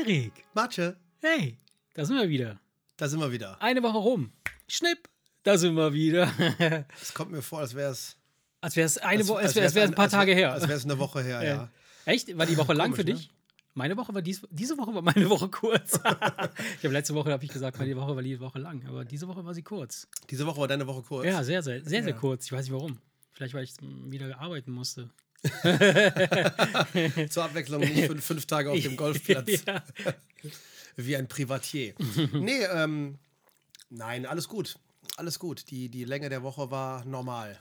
Erik, Matsche, hey, da sind wir wieder. da sind wir wieder. Eine Woche rum. Schnipp, da sind wir wieder. Es kommt mir vor, als wäre es. als wäre es eine Woche, als wäre es ein paar Tage her. Als wäre es eine Woche her, ja. Echt? War die Woche lang für Komisch, ne? dich? Meine Woche war dies, diese Woche war meine Woche kurz. ich habe letzte Woche habe ich gesagt, meine Woche war die Woche lang, aber diese Woche war sie kurz. Diese Woche war deine Woche kurz. Ja, sehr, sehr, sehr, sehr Ja. kurz. Ich weiß nicht warum. Vielleicht, weil ich wieder arbeiten musste. Zur Abwechslung nicht fünf, fünf Tage auf dem Golfplatz. ja. Wie ein Privatier. nee, ähm, nein, alles gut. Alles gut. Die, die Länge der Woche war normal.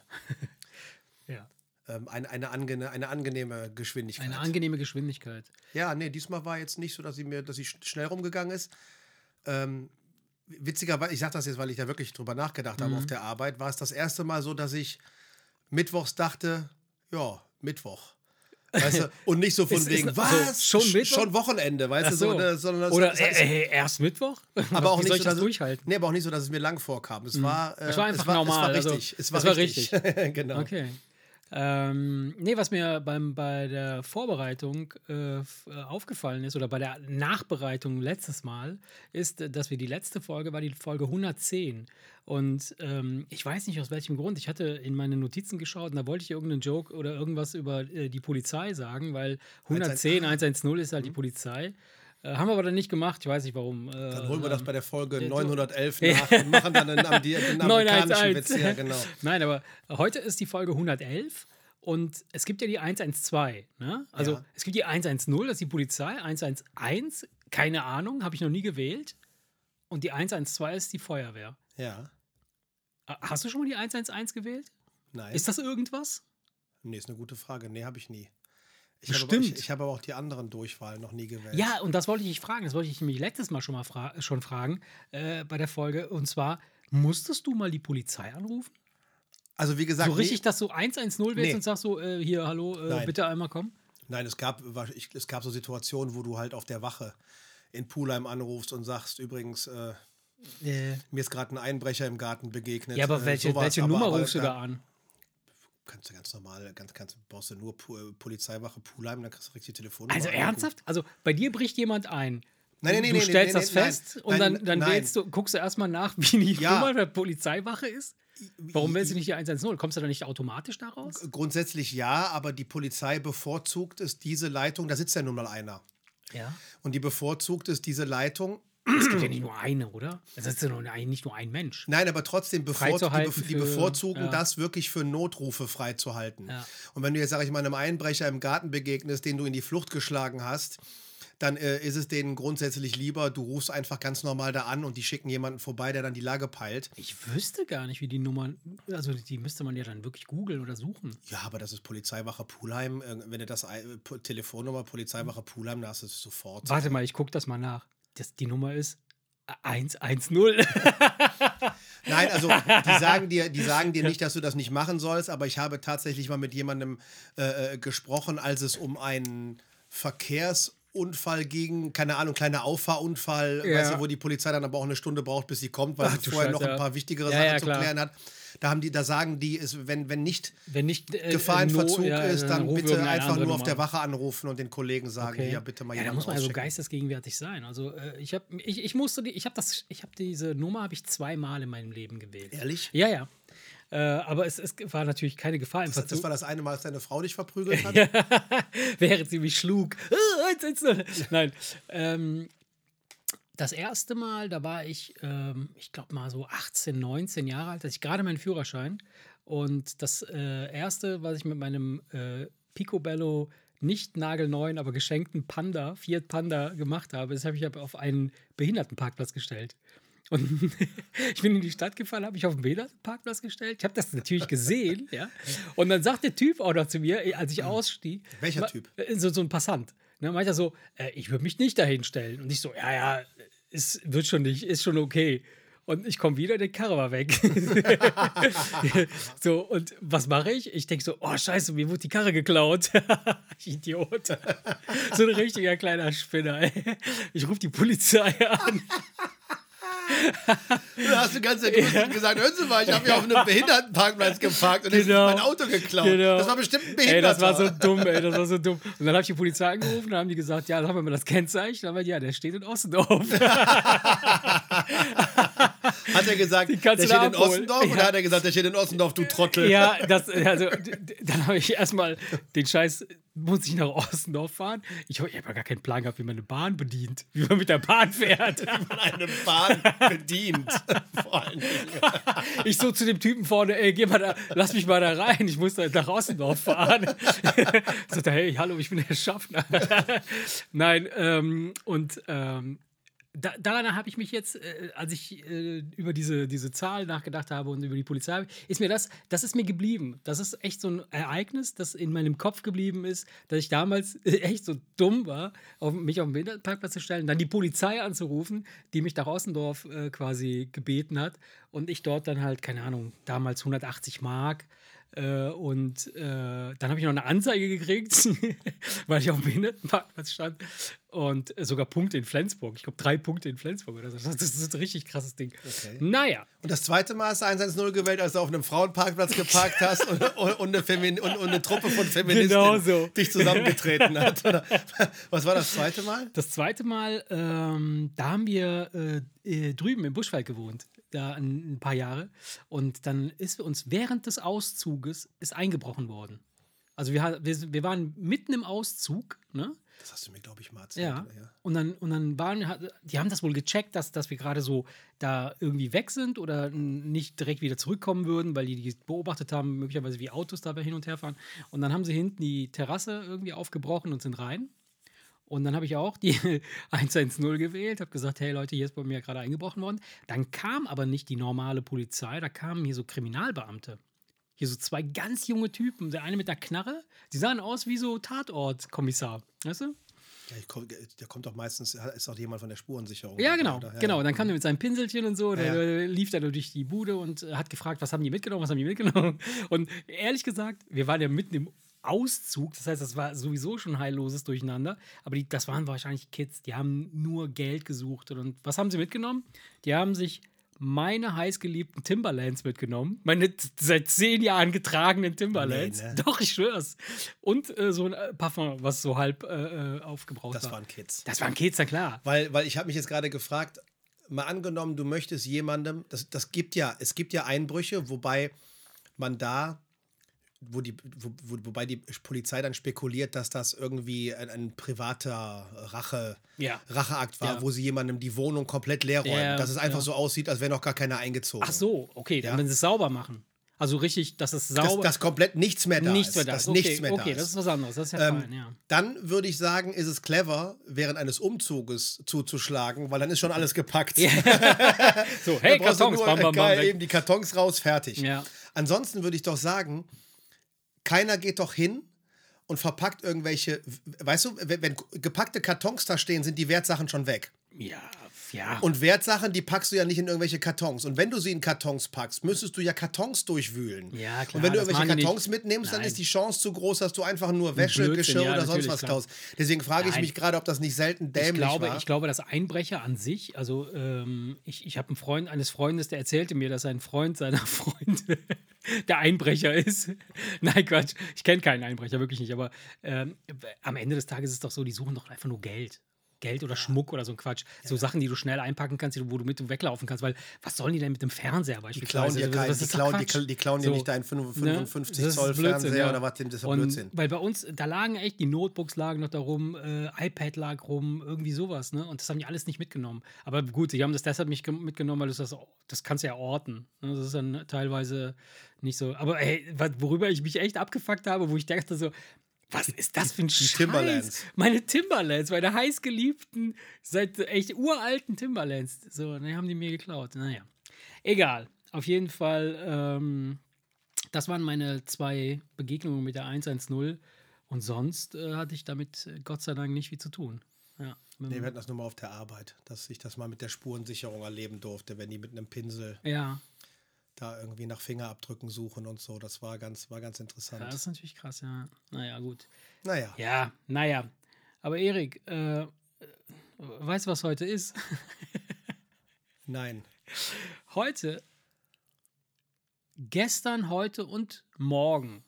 ja. Ähm, ein, eine, angene, eine angenehme Geschwindigkeit. Eine angenehme Geschwindigkeit. Ja, nee, diesmal war jetzt nicht so, dass sie mir, dass sie sch- schnell rumgegangen ist. Ähm, witzigerweise, ich sage das jetzt, weil ich da wirklich drüber nachgedacht Mhm. habe auf der Arbeit, war es das erste Mal so, dass ich mittwochs dachte, ja, Mittwoch. Weißt du, und nicht so von Ist- ist- wegen, also was? schon Sch- Mittwoch? Schon Wochenende, weißt du, so, so. ne, sondern Oder das, äh, das, äh, erst Mittwoch? aber auch nicht soll so, ich das dass, durchhalten? Nee, aber auch nicht so, dass es mir lang vorkam. Es war, äh, Es war einfach es war, normal, Es war also, richtig. es war es war richtig. genau. Okay. Ähm, nee, was mir beim, bei der Vorbereitung äh, äh, aufgefallen ist oder bei der Nachbereitung letztes Mal, ist, äh, dass wir die letzte Folge war die Folge 110. Und ähm, ich weiß nicht aus welchem Grund. Ich hatte in meine Notizen geschaut und da wollte ich irgendeinen Joke oder irgendwas über äh, die Polizei sagen, weil 110, 110 ist halt die Polizei. Äh, haben wir aber dann nicht gemacht. Ich weiß nicht warum. Äh, Dann holen wir das bei der Folge so- 911 nach und machen dann den, den amerikanischen 911. Witz. Ja, genau. Nein, aber heute ist die Folge 111 und es gibt ja die 112. Ne? Also Ja. es gibt die 110, das ist die Polizei, 111, keine Ahnung, habe ich noch nie gewählt. Und die 112 ist die Feuerwehr. Ja. Äh, Hast du schon mal die 111 gewählt? Nein. Ist das irgendwas? Nee, ist eine gute Frage. Nee, habe ich nie. Ich habe aber, Bestimmt. ich, ich habe aber auch die anderen Durchwahlen noch nie gewählt. Ja, und das wollte ich dich fragen. Das wollte ich nämlich letztes Mal schon mal fra schon fragen äh, bei der Folge. Und zwar, musstest du mal die Polizei anrufen? Also wie gesagt, So richtig, nee, dass du 110 willst Nee. und sagst so, äh, hier, hallo, äh, bitte einmal kommen? nein, es gab, ich, es gab so Situationen, wo du halt auf der Wache in Pulheim anrufst und sagst, übrigens, äh, Äh, mir ist gerade ein Einbrecher im Garten begegnet. ja, aber äh, welche, welche aber- Nummer aber rufst du da an? Kannst du ganz normal, ganz, ganz, brauchst du nur Pu- Polizeiwache Pulheim, dann kriegst du richtig Telefonnummer. Also ernsthaft? Also bei dir bricht jemand ein. Nein, nein, du nein, nein, stellst das fest und dann, dann wählst du, guckst du erstmal nach, wie die Ja. Nummer der Polizeiwache ist. Warum wählst du nicht die 110? Kommst du da nicht automatisch daraus? Grundsätzlich ja, aber die Polizei bevorzugt es, diese Leitung, da sitzt ja nun mal einer. Ja. Und die bevorzugt es, diese Leitung Es gibt ja nicht nur eine, oder? Es ist ja nicht nur ein Mensch. Nein, aber trotzdem bevor, die, die für- bevorzugen ja. das wirklich für Notrufe freizuhalten. Ja. Und wenn du jetzt, sag ich mal, einem Einbrecher im Garten begegnest, den du in die Flucht geschlagen hast, dann äh, ist es denen grundsätzlich lieber, du rufst einfach ganz normal da an und die schicken jemanden vorbei, der dann die Lage peilt. Ich wüsste gar nicht, wie die Nummer, also die müsste man ja dann wirklich googeln oder suchen. Ja, aber das ist Polizeiwache Pulheim. Äh, Wenn du das äh, Telefonnummer Polizeiwache Pulheim, da hast du es sofort. Warte mal, ich gucke das mal nach. Das, die Nummer ist 110. Nein, also die sagen dir, die sagen dir nicht, dass du das nicht machen sollst, aber ich habe tatsächlich mal mit jemandem äh, äh, gesprochen, als es um einen Verkehrsunfall ging, keine Ahnung, kleiner Auffahrunfall, Ja. weißt du, wo die Polizei dann aber auch eine Stunde braucht, bis sie kommt, weil Ach, sie vorher Scheiße, noch ein paar wichtigere Ja, Sachen ja, zu klar. klären hat. Da haben die, da sagen die, ist, wenn, wenn nicht Wenn nicht äh, Gefahr in No- Verzug ja, ist, dann ruf bitte einfach nur auf der Wache anrufen und den Kollegen sagen, Okay. hier bitte mal ja, da muss man also geistesgegenwärtig sein. Also äh, ich habe ich, ich musste die, ich habe das, ich habe diese Nummer habe ich zweimal in meinem Leben gewählt. Ehrlich? Ja, ja. Äh, aber es, es war natürlich keine Gefahr im Das, das Verzug, war das eine Mal, als deine Frau dich verprügelt hat? während sie mich schlug. Ah, 110. Nein. Ähm, das erste Mal, da war ich, ähm, ich glaube mal so 18, 19 Jahre alt, hatte ich gerade meinen Führerschein. Und das äh, erste, was ich mit meinem äh, Picobello nicht nagelneuen, aber geschenkten Panda, Fiat Panda gemacht habe, das habe ich auf einen Behindertenparkplatz gestellt. Und ich bin in die Stadt gefahren, habe ich auf den Behindertenparkplatz gestellt. Ich habe das natürlich gesehen, ja. Und dann sagt der Typ auch noch zu mir, eh, als ich ausstieg. Welcher Typ? äh, So, so ein Passant. Ne, meint er so, äh, ich würde mich nicht dahin stellen. Und ich so, ja, ja, es wird schon nicht, ist schon okay. Und ich komme wieder, der Karre war weg. so, und was mache ich? Ich denke so, oh scheiße, mir wurde die Karre geklaut. Ich Idiot. so ein richtiger kleiner Spinner. ey. Ich rufe die Polizei an. Da hast du ganz entrüstet gesagt, hören Sie mal, ich habe hier auf einem Behindertenparkplatz geparkt und genau. ist mein Auto geklaut. Genau. Das war bestimmt ein Behinderter. Ey, das war so dumm, ey, das war so dumm. Und dann habe ich die Polizei angerufen, dann haben die gesagt, ja, dann haben wir mal das Kennzeichen. Dann haben wir, ja, der steht in Ossendorf. Hat er gesagt, der steht in Ossendorf ja. oder hat er gesagt, der steht in Ossendorf, du Trottel? Ja, das, also, dann habe ich erstmal den Scheiß, muss ich nach Ossendorf fahren? Ich, ich habe gar keinen Plan gehabt, wie man eine Bahn bedient, wie man mit der Bahn fährt. Wie man eine Bahn bedient. Vor allen Dingen. Ich so zu dem Typen vorne, ey, geh mal da, lass mich mal da rein, ich muss da nach Ossendorf fahren. Sagt er, hey, hallo, ich bin der Schaffner. Nein, ähm, und ähm, da, daran habe ich mich jetzt, äh, als ich äh, über diese, diese Zahl nachgedacht habe und über die Polizei, ist mir das, das ist mir geblieben. Das ist echt so ein Ereignis, das in meinem Kopf geblieben ist, dass ich damals echt so dumm war, auf, mich auf den Behindertenparkplatz zu stellen, dann die Polizei anzurufen, die mich nach Ossendorf äh, quasi gebeten hat und ich dort dann halt, keine Ahnung, damals 180 Mark äh, und äh, dann habe ich noch eine Anzeige gekriegt, weil ich auf dem Behindertenparkplatz stand. Und äh, sogar Punkte in Flensburg. Ich glaube, drei Punkte in Flensburg oder so. Das, ist ein richtig krasses Ding. Okay. Naja. Und das zweite Mal hast du 110 gewählt, als du auf einem Frauenparkplatz geparkt hast und, und, und, eine, Femin und, und eine Truppe von Feministen genau so. dich zusammengetreten hat. Oder? Was war das zweite Mal? Das zweite Mal, ähm, da haben wir äh, drüben im Buschwald gewohnt da ein, ein paar Jahre. Und dann ist uns während des Auszuges ist eingebrochen worden. Also wir, wir, wir waren mitten im Auszug, ne? Das hast du mir, glaube ich, mal erzählt. Ja. ja. Und dann, und dann waren, die haben das wohl gecheckt, dass, dass wir gerade so da irgendwie weg sind oder nicht direkt wieder zurückkommen würden, weil die, die beobachtet haben, möglicherweise wie Autos dabei hin und her fahren. Und dann haben sie hinten die Terrasse irgendwie aufgebrochen und sind rein. Und dann habe ich auch die 110 gewählt, habe gesagt, hey Leute, hier ist bei mir gerade eingebrochen worden. Dann kam aber nicht die normale Polizei, da kamen hier so Kriminalbeamte. Hier so zwei ganz junge Typen, der eine mit der Knarre, die sahen aus wie so Tatortkommissar, weißt du? Ja, komm, der kommt doch meistens, ist auch jemand von der Spurensicherung. Ja, genau, ja, genau. Dann kam der mit seinem Pinselchen und so, der, ja, lief dann durch die Bude und hat gefragt, was haben die mitgenommen, was haben die mitgenommen. Und ehrlich gesagt, wir waren ja mitten im Auszug. Das heißt, das war sowieso schon heilloses Durcheinander. Aber die, das waren wahrscheinlich Kids, die haben nur Geld gesucht. Und was haben sie mitgenommen? Die haben sich meine heißgeliebten Timberlands mitgenommen. Meine seit zehn Jahren getragenen Timberlands. Nee, ne? Doch, ich schwör's. Und äh, so ein äh, Parfum, was so halb äh, äh, aufgebraucht das war. Das waren Kids. Das waren Kids, na klar. Weil, weil ich habe mich jetzt gerade gefragt, mal angenommen, du möchtest jemandem, das, das gibt ja, es gibt ja Einbrüche, wobei man da wo die, wo, wo, wobei die Polizei dann spekuliert, dass das irgendwie ein, ein privater Rache, ja. Racheakt war, ja. wo sie jemandem die Wohnung komplett leer räumen. Ja, dass es einfach so aussieht, als wäre noch gar keiner eingezogen. Ach so, okay, dann wenn sie es sauber machen. Also richtig, dass es sauber dass, dass komplett nichts mehr da nichts ist. Mehr da dass okay, nichts mehr okay, da ist. das ist was anderes. Das ist ja ähm, fein, ja. Dann würde ich sagen, ist es clever, während eines Umzuges zuzuschlagen, weil dann ist schon alles gepackt. so, hey, Kartons, nur, bam, bam, bam, eben die Kartons raus, fertig. Ja. Ansonsten würde ich doch sagen, keiner geht doch hin und verpackt irgendwelche, weißt du, wenn, gepackte Kartons da stehen, sind die Wertsachen schon weg. Ja, ja. Und Wertsachen, die packst du ja nicht in irgendwelche Kartons. Und wenn du sie in Kartons packst, müsstest du ja Kartons durchwühlen. Ja, klar. Und wenn du irgendwelche Kartons mitnimmst, Nein. dann ist die Chance zu groß, dass du einfach nur Wäsche, Blödsinn, Geschirr ja, oder sonst was klaust. Deswegen frage ich mich gerade, ob das nicht selten dämlich ich glaube, war. Ich glaube, dass Einbrecher an sich, also ähm, ich, ich habe einen Freund eines Freundes, der erzählte mir, dass ein Freund seiner Freunde der Einbrecher ist. Nein, Quatsch. Ich kenne keinen Einbrecher, wirklich nicht. Aber ähm, am Ende des Tages ist es doch so, die suchen doch einfach nur Geld. Geld oder Schmuck oder so ein Quatsch. So ja. Sachen, die du schnell einpacken kannst, wo du mit weglaufen kannst. Weil was sollen die denn mit dem Fernseher beispielsweise? Die klauen dir, also, kein, die klauen, die, dir so, nicht deinen 55 ne? Zoll Fernseher ja. oder was, das ist Blödsinn. Weil bei uns, da lagen echt, die Notebooks lagen noch da rum, äh, iPad lag rum, irgendwie sowas. Ne? Und das haben die alles nicht mitgenommen. Aber gut, sie haben das deshalb nicht mitgenommen, weil das, das kannst du ja orten. Ne? Das ist dann teilweise nicht so. Aber ey, worüber ich mich echt abgefuckt habe, wo ich dachte so, was ist das für ein die Scheiß? Timberlands. Meine Timberlands, meine heißgeliebten, seit echt uralten Timberlands. So, dann haben die mir geklaut. Naja, egal. Auf jeden Fall, ähm, das waren meine zwei Begegnungen mit der 110. Und sonst äh, hatte ich damit äh, Gott sei Dank nicht viel zu tun. Ja, nee, wir hatten das nur mal auf der Arbeit, dass ich das mal mit der Spurensicherung erleben durfte, wenn die mit einem Pinsel ja da irgendwie nach Fingerabdrücken suchen und so. Das war ganz, war ganz interessant. Ja, das ist natürlich krass, ja. Naja, gut. Naja. Ja, naja. Aber Erik, äh, weißt du, was heute ist? Nein. Heute, gestern, heute und morgen.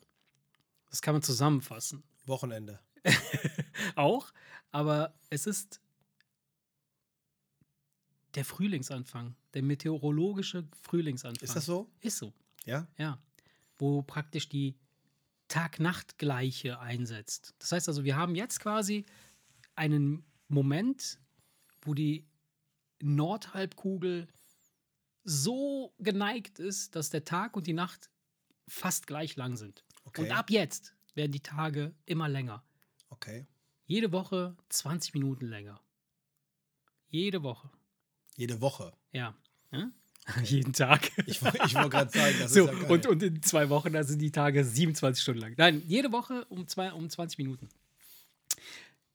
Das kann man zusammenfassen. Wochenende. Auch, aber es ist der Frühlingsanfang, der meteorologische Frühlingsanfang. Ist das so? Ist so, Ja? ja. Wo praktisch die Tag-Nacht-Gleiche einsetzt. Das heißt also, wir haben jetzt quasi einen Moment, wo die Nordhalbkugel so geneigt ist, dass der Tag und die Nacht fast gleich lang sind. Okay. Und ab jetzt werden die Tage immer länger. Okay. Jede Woche 20 Minuten länger. Jede Woche. Jede Woche. Ja. ja? Jeden Tag. Ich, ich wollte gerade sagen, das so, ist ja geil. und, und in zwei Wochen, da sind die Tage 27 Stunden lang. Nein, jede Woche um, zwei, um 20 Minuten.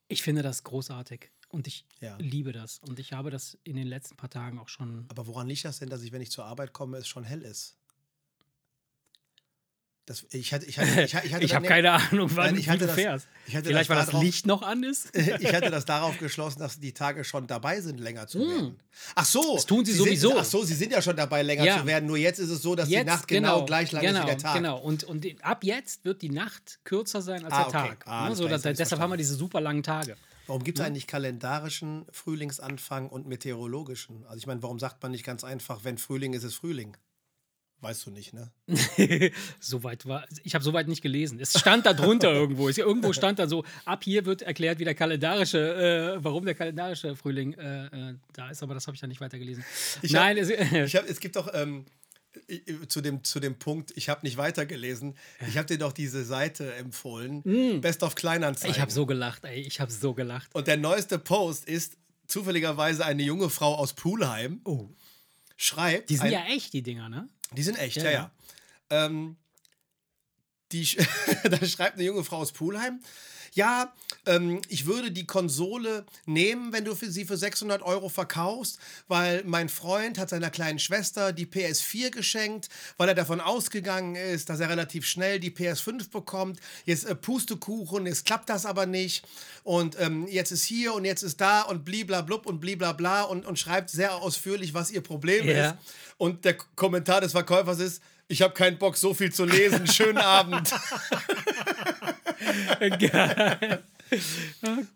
Ich finde das großartig und ich Ja. liebe das. Und ich habe das in den letzten paar Tagen auch schon. Aber woran liegt das denn, dass ich, wenn ich zur Arbeit komme, es schon hell ist? Das, ich hatte, ich hatte, ich, hatte- ich habe dann- keine Ahnung, wann Nein, ich hatte du das- fährst. ich hatte Vielleicht, das weil das darauf- Licht noch an ist. Ich hatte das darauf geschlossen, dass die Tage schon dabei sind, länger zu werden. Ach so. Hm. Das tun sie sind, sowieso. Ach so, sie sind ja schon dabei, länger Ja. zu werden. Nur jetzt ist es so, dass die Nacht genau, gleich lang genau, ist wie der Tag. Genau, und, und ab jetzt wird die Nacht kürzer sein als Ah, der okay. Tag. Ah, ne? so, dass, jetzt deshalb haben wir diese super langen Tage. Warum gibt es eigentlich kalendarischen Frühlingsanfang und meteorologischen? Also ich meine, warum sagt man nicht ganz einfach, wenn Frühling ist, ist Frühling? Weißt du nicht, ne? Soweit war, ich habe soweit nicht gelesen. Es stand da drunter irgendwo. Es, irgendwo stand da so, ab hier wird erklärt, wie der kalendarische, äh, warum der kalendarische Frühling äh, äh, da ist, aber das habe ich dann nicht weiter gelesen. Ich Nein, es, Ich hab, es gibt doch ähm, zu, dem, zu dem Punkt, ich habe nicht weitergelesen, ich habe dir doch diese Seite empfohlen, Best of Kleinanzeigen. Mm. ich habe so gelacht, ey, ich habe so gelacht. Und der neueste Post ist zufälligerweise eine junge Frau aus Pulheim, Oh, schreibt, die sind ein, ja echt, die Dinger, ne? Die sind echt, Ja, ja, ja. Ähm, die, da schreibt eine junge Frau aus Pulheim, ja, ähm, ich würde die Konsole nehmen, wenn du für sie für 600 Euro verkaufst, weil mein Freund hat seiner kleinen Schwester die PS4 geschenkt, weil er davon ausgegangen ist, dass er relativ schnell die PS5 bekommt. Jetzt äh, Pustekuchen, jetzt klappt das aber nicht. Und ähm, jetzt ist hier und jetzt ist da und bliblablub und bliblabla und, und schreibt sehr ausführlich, was ihr Problem Ja. ist. Und der Kommentar des Verkäufers ist, ich habe keinen Bock, so viel zu lesen. Schönen Abend. Geil.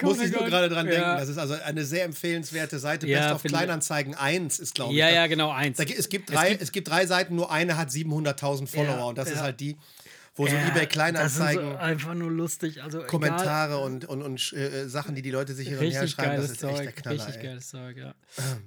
Oh Muss ich nur gerade dran denken. Ja. Das ist also eine sehr empfehlenswerte Seite. Ja, Best of Kleinanzeigen 1 ist, glaube ich. Ja, da- ja, genau, eins. Da, gi- es, gibt drei, es, gibt, drei Seiten, nur eine hat 700.000 Follower. Ja, und das ist halt die, wo so eBay Das Kleinanzeigen, ist einfach nur lustig. Also egal. Kommentare und, und, und äh, Sachen, die die Leute sich hin und her schreiben, das ist echt der Zeug. Knaller. Richtig ey. geiles Zeug, ja.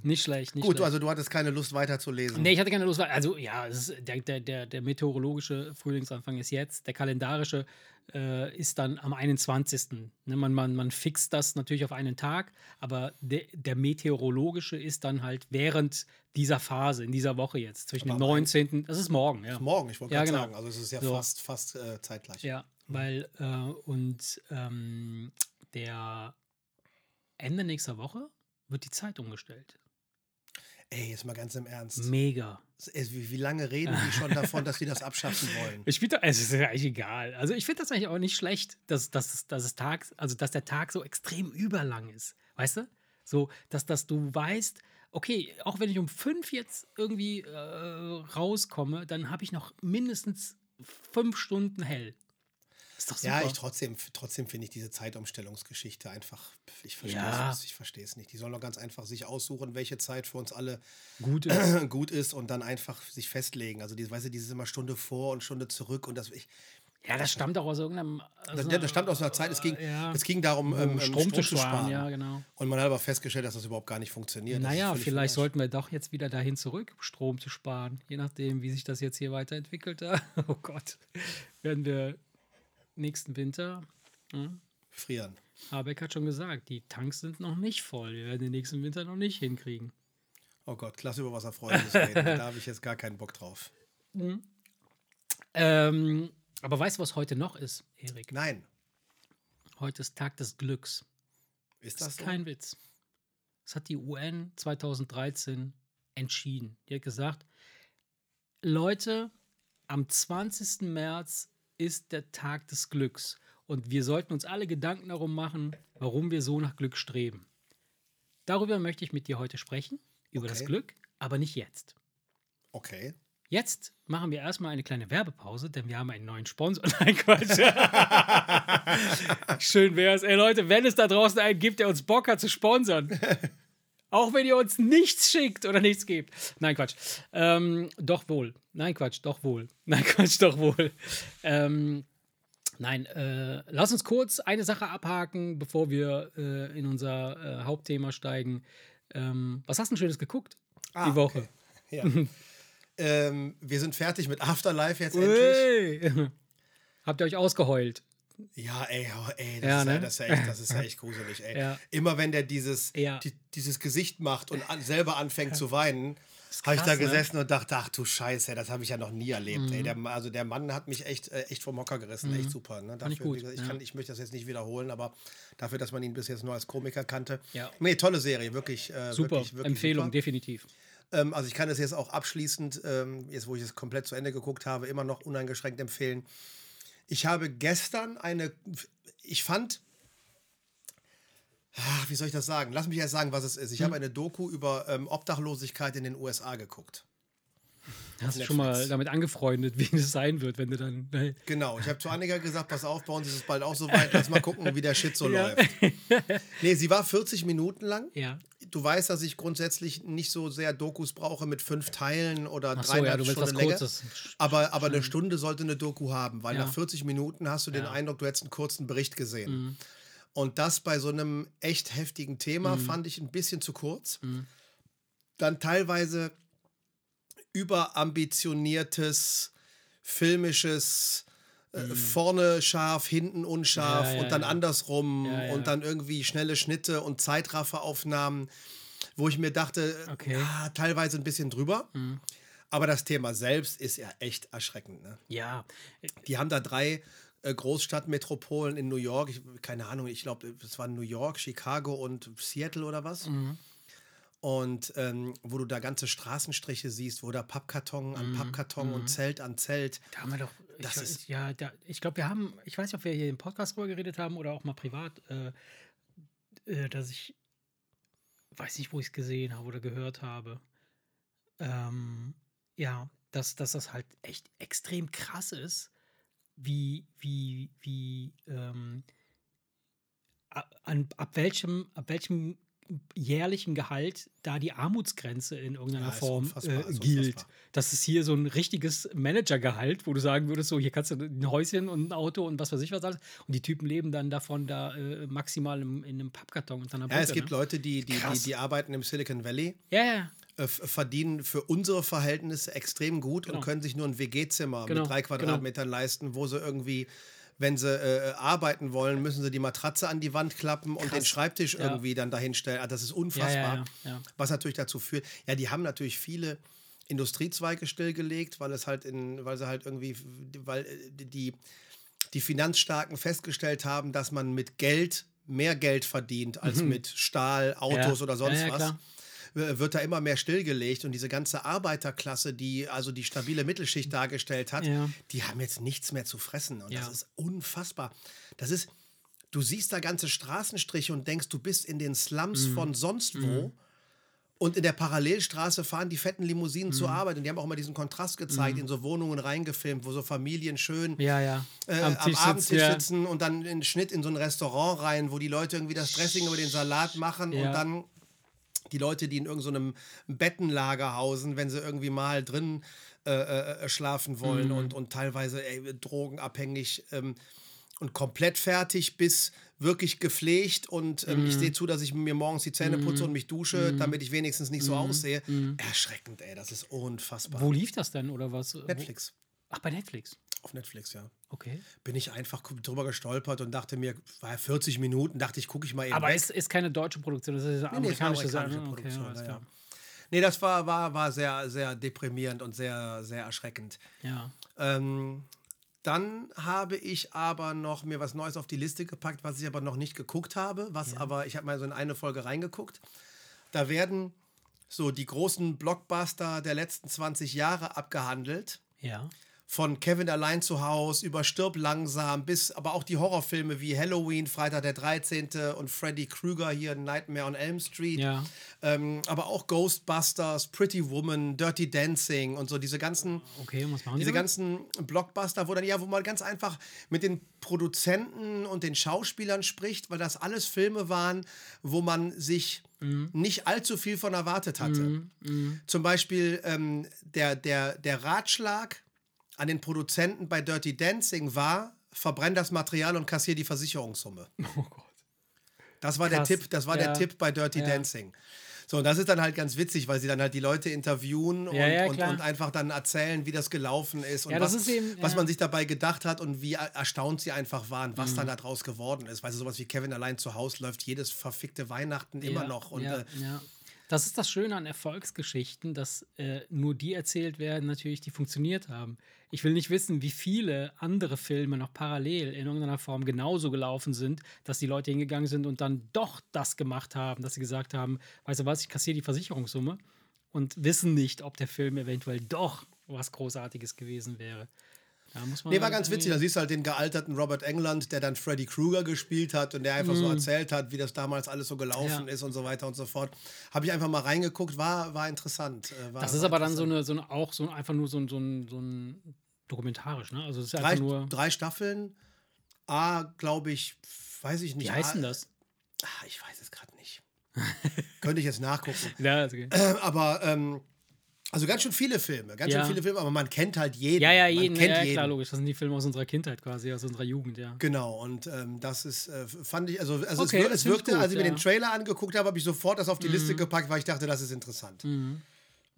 Nicht schlecht, nicht Gut, schlecht. also du hattest keine Lust weiterzulesen. Nee, ich hatte keine Lust. Also, ja, es der, der, der, der meteorologische Frühlingsanfang ist jetzt. Der kalendarische äh, ist dann am 21. Ne, man, man, man fixt das natürlich auf einen Tag, aber der, der meteorologische ist dann halt während dieser Phase, in dieser Woche jetzt, zwischen Aber dem am 19. Das ist morgen, ja. Morgen, ich wollte Ja, gerade genau. sagen. Also es ist ja So. fast, fast äh, zeitgleich. Ja, weil, äh, und ähm, der Ende nächster Woche wird die Zeit umgestellt. Ey, jetzt mal ganz im Ernst. Mega. Ey, Wie, lange reden die schon davon, dass sie das abschaffen wollen? Ich finde, es ist eigentlich egal. Also ich finde das eigentlich auch nicht schlecht, dass, dass, dass, es Tag, also dass der Tag so extrem überlang ist. Weißt du? So, dass, dass du weißt, okay, auch wenn ich um fünf jetzt irgendwie äh, rauskomme, dann habe ich noch mindestens fünf Stunden hell. Ist doch super. Ja, ich trotzdem, trotzdem finde ich diese Zeitumstellungsgeschichte einfach, ich verstehe Ja. es ich verstehe es nicht. Die sollen doch ganz einfach sich aussuchen, welche Zeit für uns alle Gut ist. gut ist und dann einfach sich festlegen. Also, die, weißt du, dieses immer Stunde vor und Stunde zurück und das, ich, Ja, das stammt auch aus irgendeinem. aus das, das stammt aus einer Zeit, es ging, ja, es ging darum, ähm, ähm, Strom, zu sparen. Ja, genau. Und man hat aber festgestellt, dass das überhaupt gar nicht funktioniert. Naja, vielleicht Arsch. sollten wir doch jetzt wieder dahin zurück, Strom zu sparen. Je nachdem, wie sich das jetzt hier weiterentwickelt. Oh Gott. Werden wir nächsten Winter. Hm? frieren. Habeck hat schon gesagt, die Tanks sind noch nicht voll. Wir werden den nächsten Winter noch nicht hinkriegen. Oh Gott, klasse über was Erfreuliches reden. Da habe ich jetzt gar keinen Bock drauf. Ähm, aber weißt du, was heute noch ist, Erik? Nein. Heute ist Tag des Glücks. Ist Das das ist so? kein Witz. Das hat die UN 2013 entschieden. Die hat gesagt, Leute, am 20. März ist der Tag des Glücks. Und wir sollten uns alle Gedanken darum machen, warum wir so nach Glück streben. Darüber möchte ich mit dir heute sprechen, über das Okay. Glück. Aber nicht jetzt. Okay. Jetzt machen wir erstmal eine kleine Werbepause, denn wir haben einen neuen Sponsor. Nein, Quatsch. Schön wär's. Ey Leute, wenn es da draußen einen gibt, der uns Bock hat zu sponsern. Auch wenn ihr uns nichts schickt oder nichts gebt. Nein, Quatsch. Ähm, doch wohl. Nein, Quatsch, doch wohl. Nein, Quatsch, doch wohl. Ähm, nein, äh, lass uns kurz eine Sache abhaken, bevor wir äh, in unser äh, Hauptthema steigen. Ähm, was hast du denn Schönes geguckt Ah, die Woche? okay. Ja. ähm, wir sind fertig mit Afterlife jetzt endlich. Ui. Habt ihr euch ausgeheult? Ja, ey, oh, ey, das, Ja, ist, ja, ne? das, ist ja echt, das ist ja echt gruselig, ey. Ja. Immer wenn der dieses, die, dieses Gesicht macht und an, selber anfängt zu weinen, habe ich da ne? Mhm. gesessen und dachte, ach du Scheiße, das habe ich ja noch nie erlebt. Ey. Der, also der Mann hat mich echt, äh, echt vom Hocker gerissen, echt super. Ne? Dafür, ich gut, gesagt, ich, kann, ich möchte das jetzt nicht wiederholen, aber dafür, dass man ihn bis jetzt nur als Komiker kannte. Ja. Nee, tolle Serie, wirklich. Äh, Super, wirklich, wirklich Empfehlung, super. definitiv. Ähm, also ich kann es jetzt auch abschließend, ähm, jetzt wo ich es komplett zu Ende geguckt habe, immer noch uneingeschränkt empfehlen. Ich habe gestern eine, ich fand, ah, wie soll ich das sagen? Lass mich erst sagen, was es ist. Ich Hm. habe eine Doku über ähm, Obdachlosigkeit in den USA geguckt. Hast du schon mal damit angefreundet, wie es sein wird, wenn du dann. ne? Genau, ich habe zu Annika gesagt, pass auf, bei uns ist es bald auch so weit, lass mal gucken, wie der Shit so Ja. läuft. Nee, sie war 40 Minuten lang. Ja. Du weißt, dass ich grundsätzlich nicht so sehr Dokus brauche mit fünf Teilen oder Ach so, ja, dreieinhalb du willst was Stunden Länge. Kurzes. Aber, aber eine Stunde sollte eine Doku haben, weil Ja. nach 40 Minuten hast du den Ja. Mhm. Eindruck, du hättest einen kurzen Bericht gesehen. Und das bei so einem echt heftigen Thema Mhm. fand ich ein bisschen zu kurz. Dann teilweise überambitioniertes, filmisches, äh, vorne scharf, hinten unscharf Mhm. Ja, ja, und dann ja. andersrum und dann irgendwie schnelle Schnitte und Zeitrafferaufnahmen, wo ich mir dachte, Okay. Mhm. ja, teilweise ein bisschen drüber. Aber das Thema selbst ist ja echt erschreckend. Ne? Ja. Die haben da drei äh, Großstadtmetropolen in New York. Ich, keine Ahnung, ich glaube, es waren New York, Chicago und Seattle oder was. Mhm. Und ähm, wo du da ganze Straßenstriche siehst, wo da Pappkarton an Pappkarton und Zelt an Zelt. Da haben wir doch. Ich, Das ist- ja, da, ich glaube, wir haben. Ich weiß nicht, ob wir hier im Podcast drüber geredet haben oder auch mal privat, äh, äh, dass ich. Weiß nicht, wo ich es gesehen habe oder gehört habe. Ähm, ja, dass, dass das halt echt extrem krass ist, wie, wie, wie, ähm, an, ab welchem, ab welchem jährlichen Gehalt da die Armutsgrenze in irgendeiner Ja, Form äh, gilt. Das ist hier so ein richtiges Managergehalt, wo du sagen würdest, so hier kannst du ein Häuschen und ein Auto und was weiß ich was alles. Und die Typen leben dann davon da äh, maximal im, in einem Pappkarton und dann Ja, es gibt ne? Leute, die, die, die, die arbeiten im Silicon Valley, Ja, ja. äh, verdienen für unsere Verhältnisse extrem gut Genau. und können sich nur ein WG-Zimmer Genau, mit drei genau. Quadratmetern leisten, wo sie irgendwie, wenn sie äh, arbeiten wollen, müssen sie die Matratze an die Wand klappen und Krass. den Schreibtisch Ja. irgendwie dann dahinstellen. Also das ist unfassbar. ja. Was natürlich dazu führt, ja, die haben natürlich viele Industriezweige stillgelegt, weil es halt in, weil sie halt irgendwie, weil äh, die, die Finanzstarken festgestellt haben, dass man mit Geld mehr Geld verdient als mit Stahl, Autos oder sonst was. Wird da immer mehr stillgelegt und diese ganze Arbeiterklasse, die also die stabile Mittelschicht dargestellt hat, Ja. die haben jetzt nichts mehr zu fressen. Und Ja. das ist unfassbar. Das ist, du siehst da ganze Straßenstriche und denkst, du bist in den Slums Mhm. von sonst wo. Und in der Parallelstraße fahren die fetten Limousinen Mhm. zur Arbeit. Und die haben auch immer diesen Kontrast gezeigt, in so Wohnungen reingefilmt, wo so Familien schön Ja, ja. äh, am, Abendtisch ja. sitzen und dann in Schnitt in so ein Restaurant rein, wo die Leute irgendwie das Dressing über den Salat machen und dann die Leute, die in irgendeinem Bettenlager hausen, wenn sie irgendwie mal drin äh, äh, schlafen wollen Mhm. und, und teilweise ey, drogenabhängig ähm, und komplett fertig bis wirklich gepflegt und ähm, Mhm. ich sehe zu, dass ich mir morgens die Zähne putze und mich dusche, damit ich wenigstens nicht Mhm. so aussehe. Erschreckend, ey, das ist unfassbar. Wo lief das denn oder was? Netflix. Ach, bei Netflix. Auf Netflix, ja. Okay. Bin ich einfach drüber gestolpert und dachte mir, war ja 40 Minuten, dachte ich, gucke ich mal eben. Aber es ist keine deutsche Produktion, das ist eine Nee, nee, war amerikanische amerikanische Okay, Produktion, alles ja. Nee, das war, war, war sehr, sehr deprimierend und sehr, sehr erschreckend. Ja. Ähm, dann habe ich aber noch mir was Neues auf die Liste gepackt, was ich aber noch nicht geguckt habe, was aber, ich habe mal so in eine Folge reingeguckt. Da werden so die großen Blockbuster der letzten 20 Jahre abgehandelt Ja. Von Kevin allein zu Hause über Stirb langsam bis aber auch die Horrorfilme wie Halloween, Freitag der 13. und Freddy Krueger hier Nightmare on Elm Street. Ja. Ähm, aber auch Ghostbusters, Pretty Woman, Dirty Dancing und so diese ganzen Okay, diese ganzen Blockbuster, wo dann ja, wo man ganz einfach mit den Produzenten und den Schauspielern spricht, weil das alles Filme waren, wo man sich Mhm. nicht allzu viel von erwartet hatte. Zum Beispiel ähm, der, der, der Ratschlag an den Produzenten bei Dirty Dancing war, verbrenn das Material und kassier die Versicherungssumme. Oh Gott. Das war der. Tipp, das war Ja. der Tipp bei Dirty Ja. Dancing. So, und das ist dann halt ganz witzig, weil sie dann halt die Leute interviewen und, Ja, und, und einfach dann erzählen, wie das gelaufen ist und was, ist eben, was man sich dabei gedacht hat und wie er- erstaunt sie einfach waren, was dann daraus geworden ist. Weißt du, sowas wie Kevin allein zu Hause läuft jedes verfickte Weihnachten immer noch. Und ja, äh, ja. Das ist das Schöne an Erfolgsgeschichten, dass äh, nur die erzählt werden, natürlich, die funktioniert haben. Ich will nicht wissen, wie viele andere Filme noch parallel in irgendeiner Form genauso gelaufen sind, dass die Leute hingegangen sind und dann doch das gemacht haben, dass sie gesagt haben, weißt du was, ich kassiere die Versicherungssumme und wissen nicht, ob der Film eventuell doch was Großartiges gewesen wäre. Da muss man Nee, war halt ganz witzig. Da siehst du halt den gealterten Robert England, der dann Freddy Krueger gespielt hat und der einfach so erzählt hat, wie das damals alles so gelaufen Mhm. Ja. ist und so weiter und so fort. Habe ich einfach mal reingeguckt, war, war interessant. äh, War, Das ist aber dann so eine, so eine auch so ein, einfach nur so ein, so ein, so ein dokumentarisch, ne? Also es ist drei, einfach nur. drei Staffeln. A, glaube ich, weiß ich nicht. Wie heißt denn das? Ah, ich weiß es gerade nicht. Könnte ich jetzt nachgucken. Ja, okay. Äh, aber ähm, also ganz schön viele Filme, ganz Ja. schön viele Filme, aber man kennt halt jeden. Ja, ja, man jeden, kennt ja, jeden. klar, logisch. Das sind die Filme aus unserer Kindheit quasi, aus unserer Jugend, ja. Genau, und ähm, das ist, äh, fand ich, also, also Okay, es, es wirkte, gut, als ich mir ja. Mhm. den Trailer angeguckt habe, habe ich sofort das auf die Liste gepackt, weil ich dachte, das ist interessant.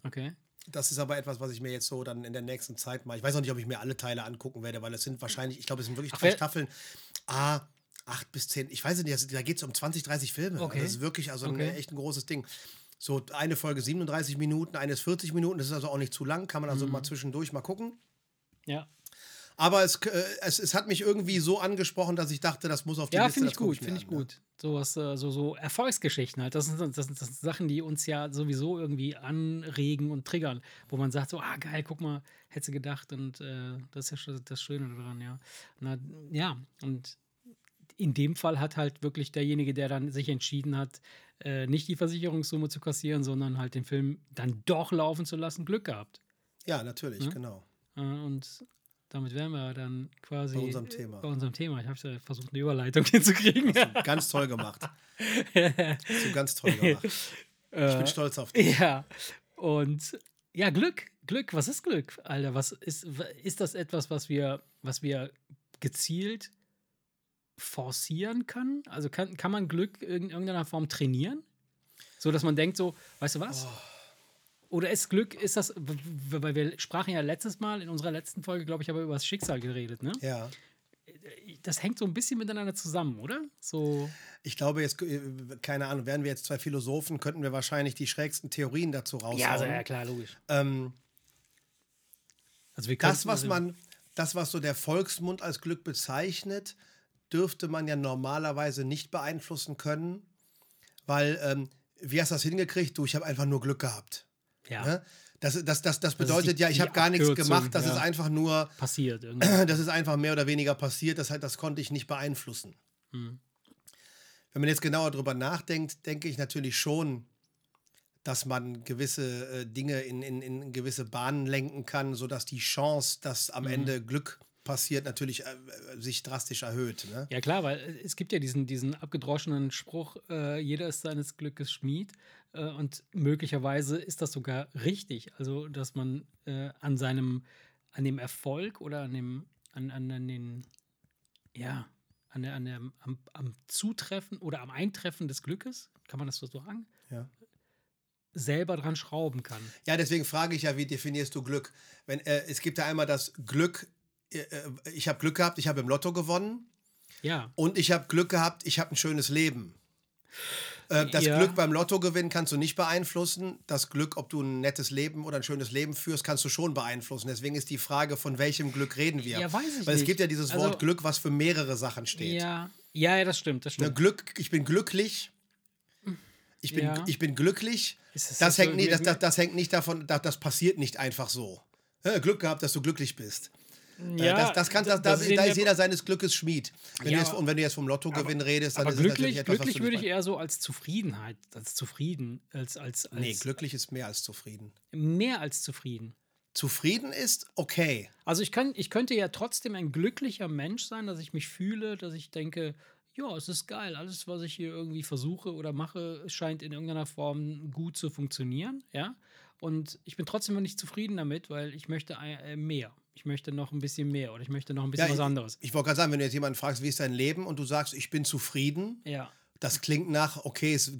Okay. Das ist aber etwas, was ich mir jetzt so dann in der nächsten Zeit mal. Ich weiß noch nicht, ob ich mir alle Teile angucken werde, weil es sind wahrscheinlich, ich glaube, es sind wirklich drei Staffeln. Ah, acht bis zehn, ich weiß nicht, da geht es um 20, 30 Filme. Okay. Das ist wirklich also ein, Okay. echt ein großes Ding. So eine Folge 37 Minuten, eine ist 40 Minuten, das ist also auch nicht zu lang, kann man also Mhm. mal zwischendurch mal gucken. Ja. Aber es, äh, es, es hat mich irgendwie so angesprochen, dass ich dachte, das muss auf die Ja, Liste. finde ich gut, finde ich gut. Sowas, äh, so, so Erfolgsgeschichten halt. Das sind, das, sind, das sind Sachen, die uns ja sowieso irgendwie anregen und triggern, wo man sagt, so, ah, geil, guck mal, hätte sie gedacht und äh, das ist ja schon das Schöne daran, ja. Na, ja, und in dem Fall hat halt wirklich derjenige, der dann sich entschieden hat, äh, nicht die Versicherungssumme zu kassieren, sondern halt den Film dann doch laufen zu lassen, Glück gehabt. Ja, natürlich, Hm? genau. Äh, und damit wären wir dann quasi Bei unserem Thema. Bei unserem Thema. Ich habe ja versucht, eine Überleitung hinzukriegen. Ganz toll gemacht. Hast du ganz toll gemacht. Ich bin stolz auf dich. Ja, und ja, Glück, Glück, was ist Glück, Alter? Was ist, ist das etwas, was wir, was wir gezielt forcieren können? Also kann, kann man Glück in irgendeiner Form trainieren? So dass man denkt, so, weißt du was? Oder ist Glück, ist das, weil wir sprachen ja letztes Mal in unserer letzten Folge, glaube ich, aber über das Schicksal geredet, ne? Ja. Das hängt so ein bisschen miteinander zusammen, oder? So, Ich glaube, jetzt, äh, keine Ahnung, wären wir jetzt zwei Philosophen, könnten wir wahrscheinlich die schrägsten Theorien dazu raushauen. ja, also, ja klar, logisch. ähm, Also das, was man, das, was so der Volksmund als Glück bezeichnet, dürfte man ja normalerweise nicht beeinflussen können, weil, ähm, wie hast du das hingekriegt? Du, ich habe einfach nur Glück gehabt. ja, Ne? Das, das, das, das bedeutet die- ja, ich habe gar nichts gemacht, das ja. ist einfach nur, passiert irgendwie. das ist einfach mehr oder weniger passiert, das, halt- das konnte ich nicht beeinflussen. Hm. Wenn man jetzt genauer drüber nachdenkt, denke ich natürlich schon, dass man gewisse äh, Dinge in, in, in gewisse Bahnen lenken kann, sodass die Chance, dass am Ende Glück passiert, natürlich äh, sich drastisch erhöht. Ne? Ja, klar, weil äh, es gibt ja diesen, diesen abgedroschenen Spruch, äh, jeder ist seines Glückes Schmied. Äh, und möglicherweise ist das sogar richtig. Also, dass man äh, an seinem, an dem Erfolg oder an dem, an, an, an den, ja, an der, an der, am, am Zutreffen oder am Eintreffen des Glückes, kann man das so sagen, Ja. selber dran schrauben kann. ja, deswegen frage ich ja, wie definierst du Glück? Wenn, äh, es gibt ja einmal das Glück, ich habe Glück gehabt, ich habe im Lotto gewonnen Ja, und ich habe Glück gehabt, ich habe ein schönes Leben. Äh, Das Ja. Glück beim Lottogewinn kannst du nicht beeinflussen. Das Glück, ob du ein nettes Leben oder ein schönes Leben führst, kannst du schon beeinflussen. Deswegen ist die Frage, von welchem Glück reden wir? Ja, weiß ich Weil es nicht. gibt ja dieses Also- Wort Glück, was für mehrere Sachen steht. ja, ja, ja, das stimmt, das Ne, stimmt. Glück, ich bin glücklich. Ich bin, Ja. ich bin glücklich. Das Das, hängt, so nicht, das, das, hängt nicht davon, das, das passiert nicht einfach so. Glück gehabt, dass du glücklich bist. Äh, Ja, das, das kann, das, das da, da ist jeder seines Glückes Schmied. Wenn Ja, du jetzt, und wenn du jetzt vom Lottogewinn redest, dann Aber ist glücklich, etwas, was glücklich würde ich eher so als Zufriedenheit, als zufrieden, als, als, als Nee, glücklich ist mehr als zufrieden. mehr als zufrieden. Zufrieden ist okay. Also ich, kann, ich könnte ja trotzdem ein glücklicher Mensch sein, dass ich mich fühle, dass ich denke, ja, es ist geil, alles, was ich hier irgendwie versuche oder mache, scheint in irgendeiner Form gut zu funktionieren, ja. Und ich bin trotzdem noch nicht zufrieden damit, weil ich möchte äh, mehr. Ich möchte noch ein bisschen mehr oder ich möchte noch ein bisschen Ja, was anderes. Ich, ich wollte gerade sagen, wenn du jetzt jemanden fragst, wie ist dein Leben und du sagst, ich bin zufrieden, Ja. das klingt nach, okay, es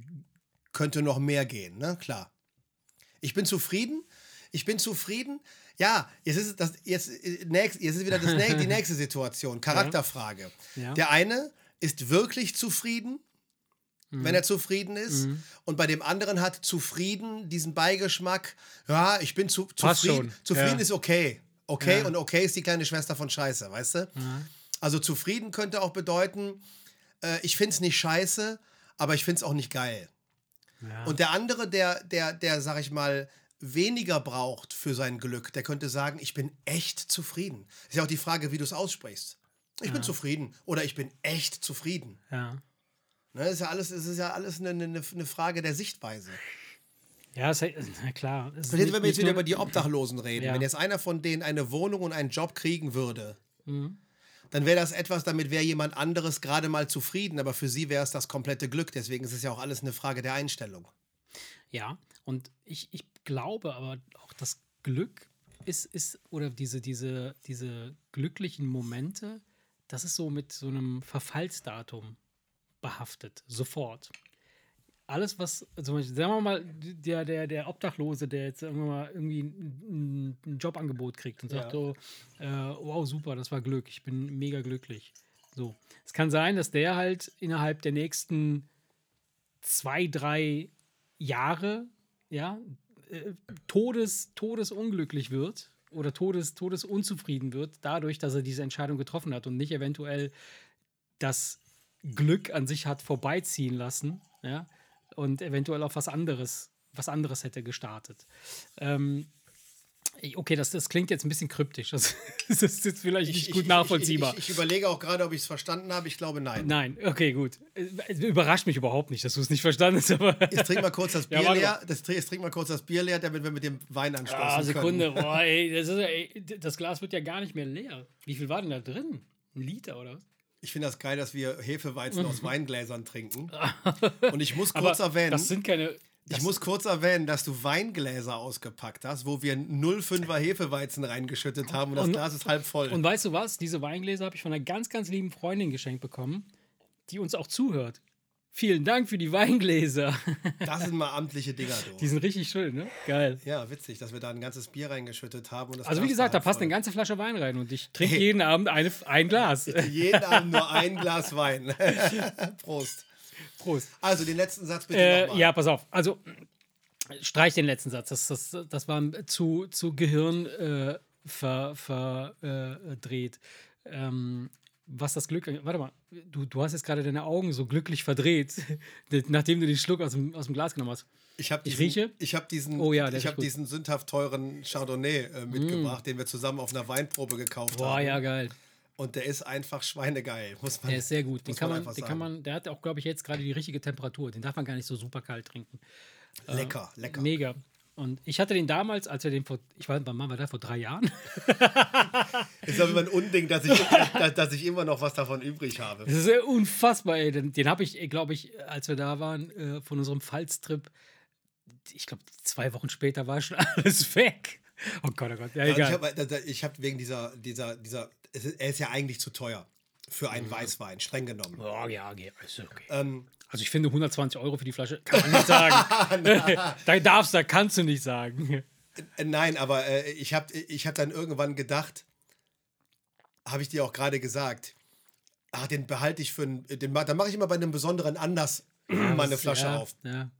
könnte noch mehr gehen, ne? Klar. Ich bin zufrieden. Ich bin zufrieden. Ja, jetzt ist das, jetzt, äh, nächst, jetzt ist wieder das, die nächste Situation. Charakterfrage. Ja. Der eine ist wirklich zufrieden, Mhm. wenn er zufrieden ist. Und bei dem anderen hat zufrieden diesen Beigeschmack, ja, ich bin zu, zufrieden. Zufrieden ist okay. Okay Ja. und okay ist die kleine Schwester von Scheiße, weißt du? Also zufrieden könnte auch bedeuten, äh, ich finde es nicht scheiße, aber ich finde es auch nicht geil. Ja. Und der andere, der, der, der, sag ich mal, weniger braucht für sein Glück, der könnte sagen, ich bin echt zufrieden. Ist ja auch die Frage, wie du es aussprichst. Ich bin zufrieden oder ich bin echt zufrieden. ja. Ne, das ist ja alles, es ist ja alles eine, eine, eine Frage der Sichtweise. Ja, es, na klar. Ist Wenn nicht- wir jetzt wieder über die Obdachlosen reden, Ja. wenn jetzt einer von denen eine Wohnung und einen Job kriegen würde, Mhm. dann wäre das etwas, damit wäre jemand anderes gerade mal zufrieden, aber für sie wäre es das komplette Glück. Deswegen ist es ja auch alles eine Frage der Einstellung. Ja, und ich, ich glaube aber auch das Glück ist, ist oder diese, diese, diese glücklichen Momente, das ist so mit so einem Verfallsdatum behaftet, sofort. Alles, was, zum Beispiel, sagen wir mal, der, der, der Obdachlose, der jetzt irgendwann mal irgendwie ein, ein Jobangebot kriegt und sagt Ja. so, äh, wow, super, das war Glück, ich bin mega glücklich. So. Es kann sein, dass der halt innerhalb der nächsten zwei, drei Jahre, ja, äh, todes, todesunglücklich wird oder todes, todesunzufrieden wird, dadurch, dass er diese Entscheidung getroffen hat und nicht eventuell das Glück an sich hat vorbeiziehen lassen, ja, und eventuell auf was anderes, was anderes hätte gestartet. Ähm, ich- okay, das, das klingt jetzt ein bisschen kryptisch. Das, das ist jetzt vielleicht nicht gut nachvollziehbar. Ich, ich, ich überlege auch gerade, ob ich es verstanden habe. Ich glaube, nein. Nein, okay, gut. Es überrascht mich überhaupt nicht, dass du es nicht verstanden hast, aber. Jetzt trink mal kurz das Ja, Bier warte leer. Das, jetzt trink mal kurz das Bier leer, damit wir mit dem Wein anstoßen Ah, Sekunde. können. Boah, ey, das, ist, ja- ey, das Glas wird ja gar nicht mehr leer. Wie viel war denn da drin? Ein Liter oder was? Ich finde das geil, dass wir Hefeweizen aus Weingläsern trinken. Und ich muss Mhm. Aber kurz erwähnen, das sind keine. ich muss kurz erwähnen, dass du Weingläser ausgepackt hast, wo wir 0,5er Hefeweizen reingeschüttet haben und das Und- Glas ist halb voll. Und weißt du was? Diese Weingläser habe ich von einer ganz, ganz lieben Freundin geschenkt bekommen, die uns auch zuhört. Vielen Dank für die Weingläser. das sind mal amtliche Dinger, Die du. sind richtig schön, ne? Geil. Ja, witzig, dass wir da ein ganzes Bier reingeschüttet haben. Also wie gesagt, da passt voll. eine ganze Flasche Wein rein und ich trinke jeden Abend eine, ein Glas. Jeden Abend nur ein Glas Wein. Prost. Prost. Also den letzten Satz bitte Äh, nochmal. ja, pass auf. Also, streich den letzten Satz. Das, das, das war zu, zu Gehirn äh, verdreht. Ver, äh, dreht. ähm, was das Glück. Warte mal, du, du hast jetzt gerade deine Augen so glücklich verdreht, nachdem du den Schluck aus dem, aus dem Glas genommen hast. Ich, hab Ich diesen, rieche? Ich habe diesen, Oh ja, ich hab gut. Mm. diesen sündhaft teuren Chardonnay äh, mitgebracht, den wir zusammen auf einer Weinprobe gekauft Boah, haben. ja, geil. Und der ist einfach schweinegeil, muss man Der ist sehr gut. Den kann man, einfach den kann man, der hat auch, glaube ich, jetzt gerade die richtige Temperatur. Den darf man gar nicht so super kalt trinken. Lecker, lecker. Mega. Und ich hatte den damals, als wir den vor, ich war, wann waren wir da, vor drei Jahren? Ist aber immer ein Unding, dass ich, dass, dass ich immer noch was davon übrig habe. Das ist ja unfassbar, ey. Den, den habe ich, glaube ich, als wir da waren, äh, von unserem Pfalz-Trip, ich glaube, zwei Wochen später war schon alles weg. Oh Gott, oh Gott. Ja, Ja, ich egal. habe hab wegen dieser, dieser, dieser, es ist, er ist ja eigentlich zu teuer für Mhm. einen Weißwein, streng genommen. Oh, ja, okay. Ist okay. Ähm, Also ich finde 120 Euro für die Flasche kann man nicht sagen. da darfst, da kannst du nicht sagen. äh, nein, aber äh, ich habe ich hab dann irgendwann gedacht, habe ich dir auch gerade gesagt, ah, den behalte ich für einen, den, dann mache ich immer bei einem besonderen Anlass mal eine Flasche ja, auf. Ja.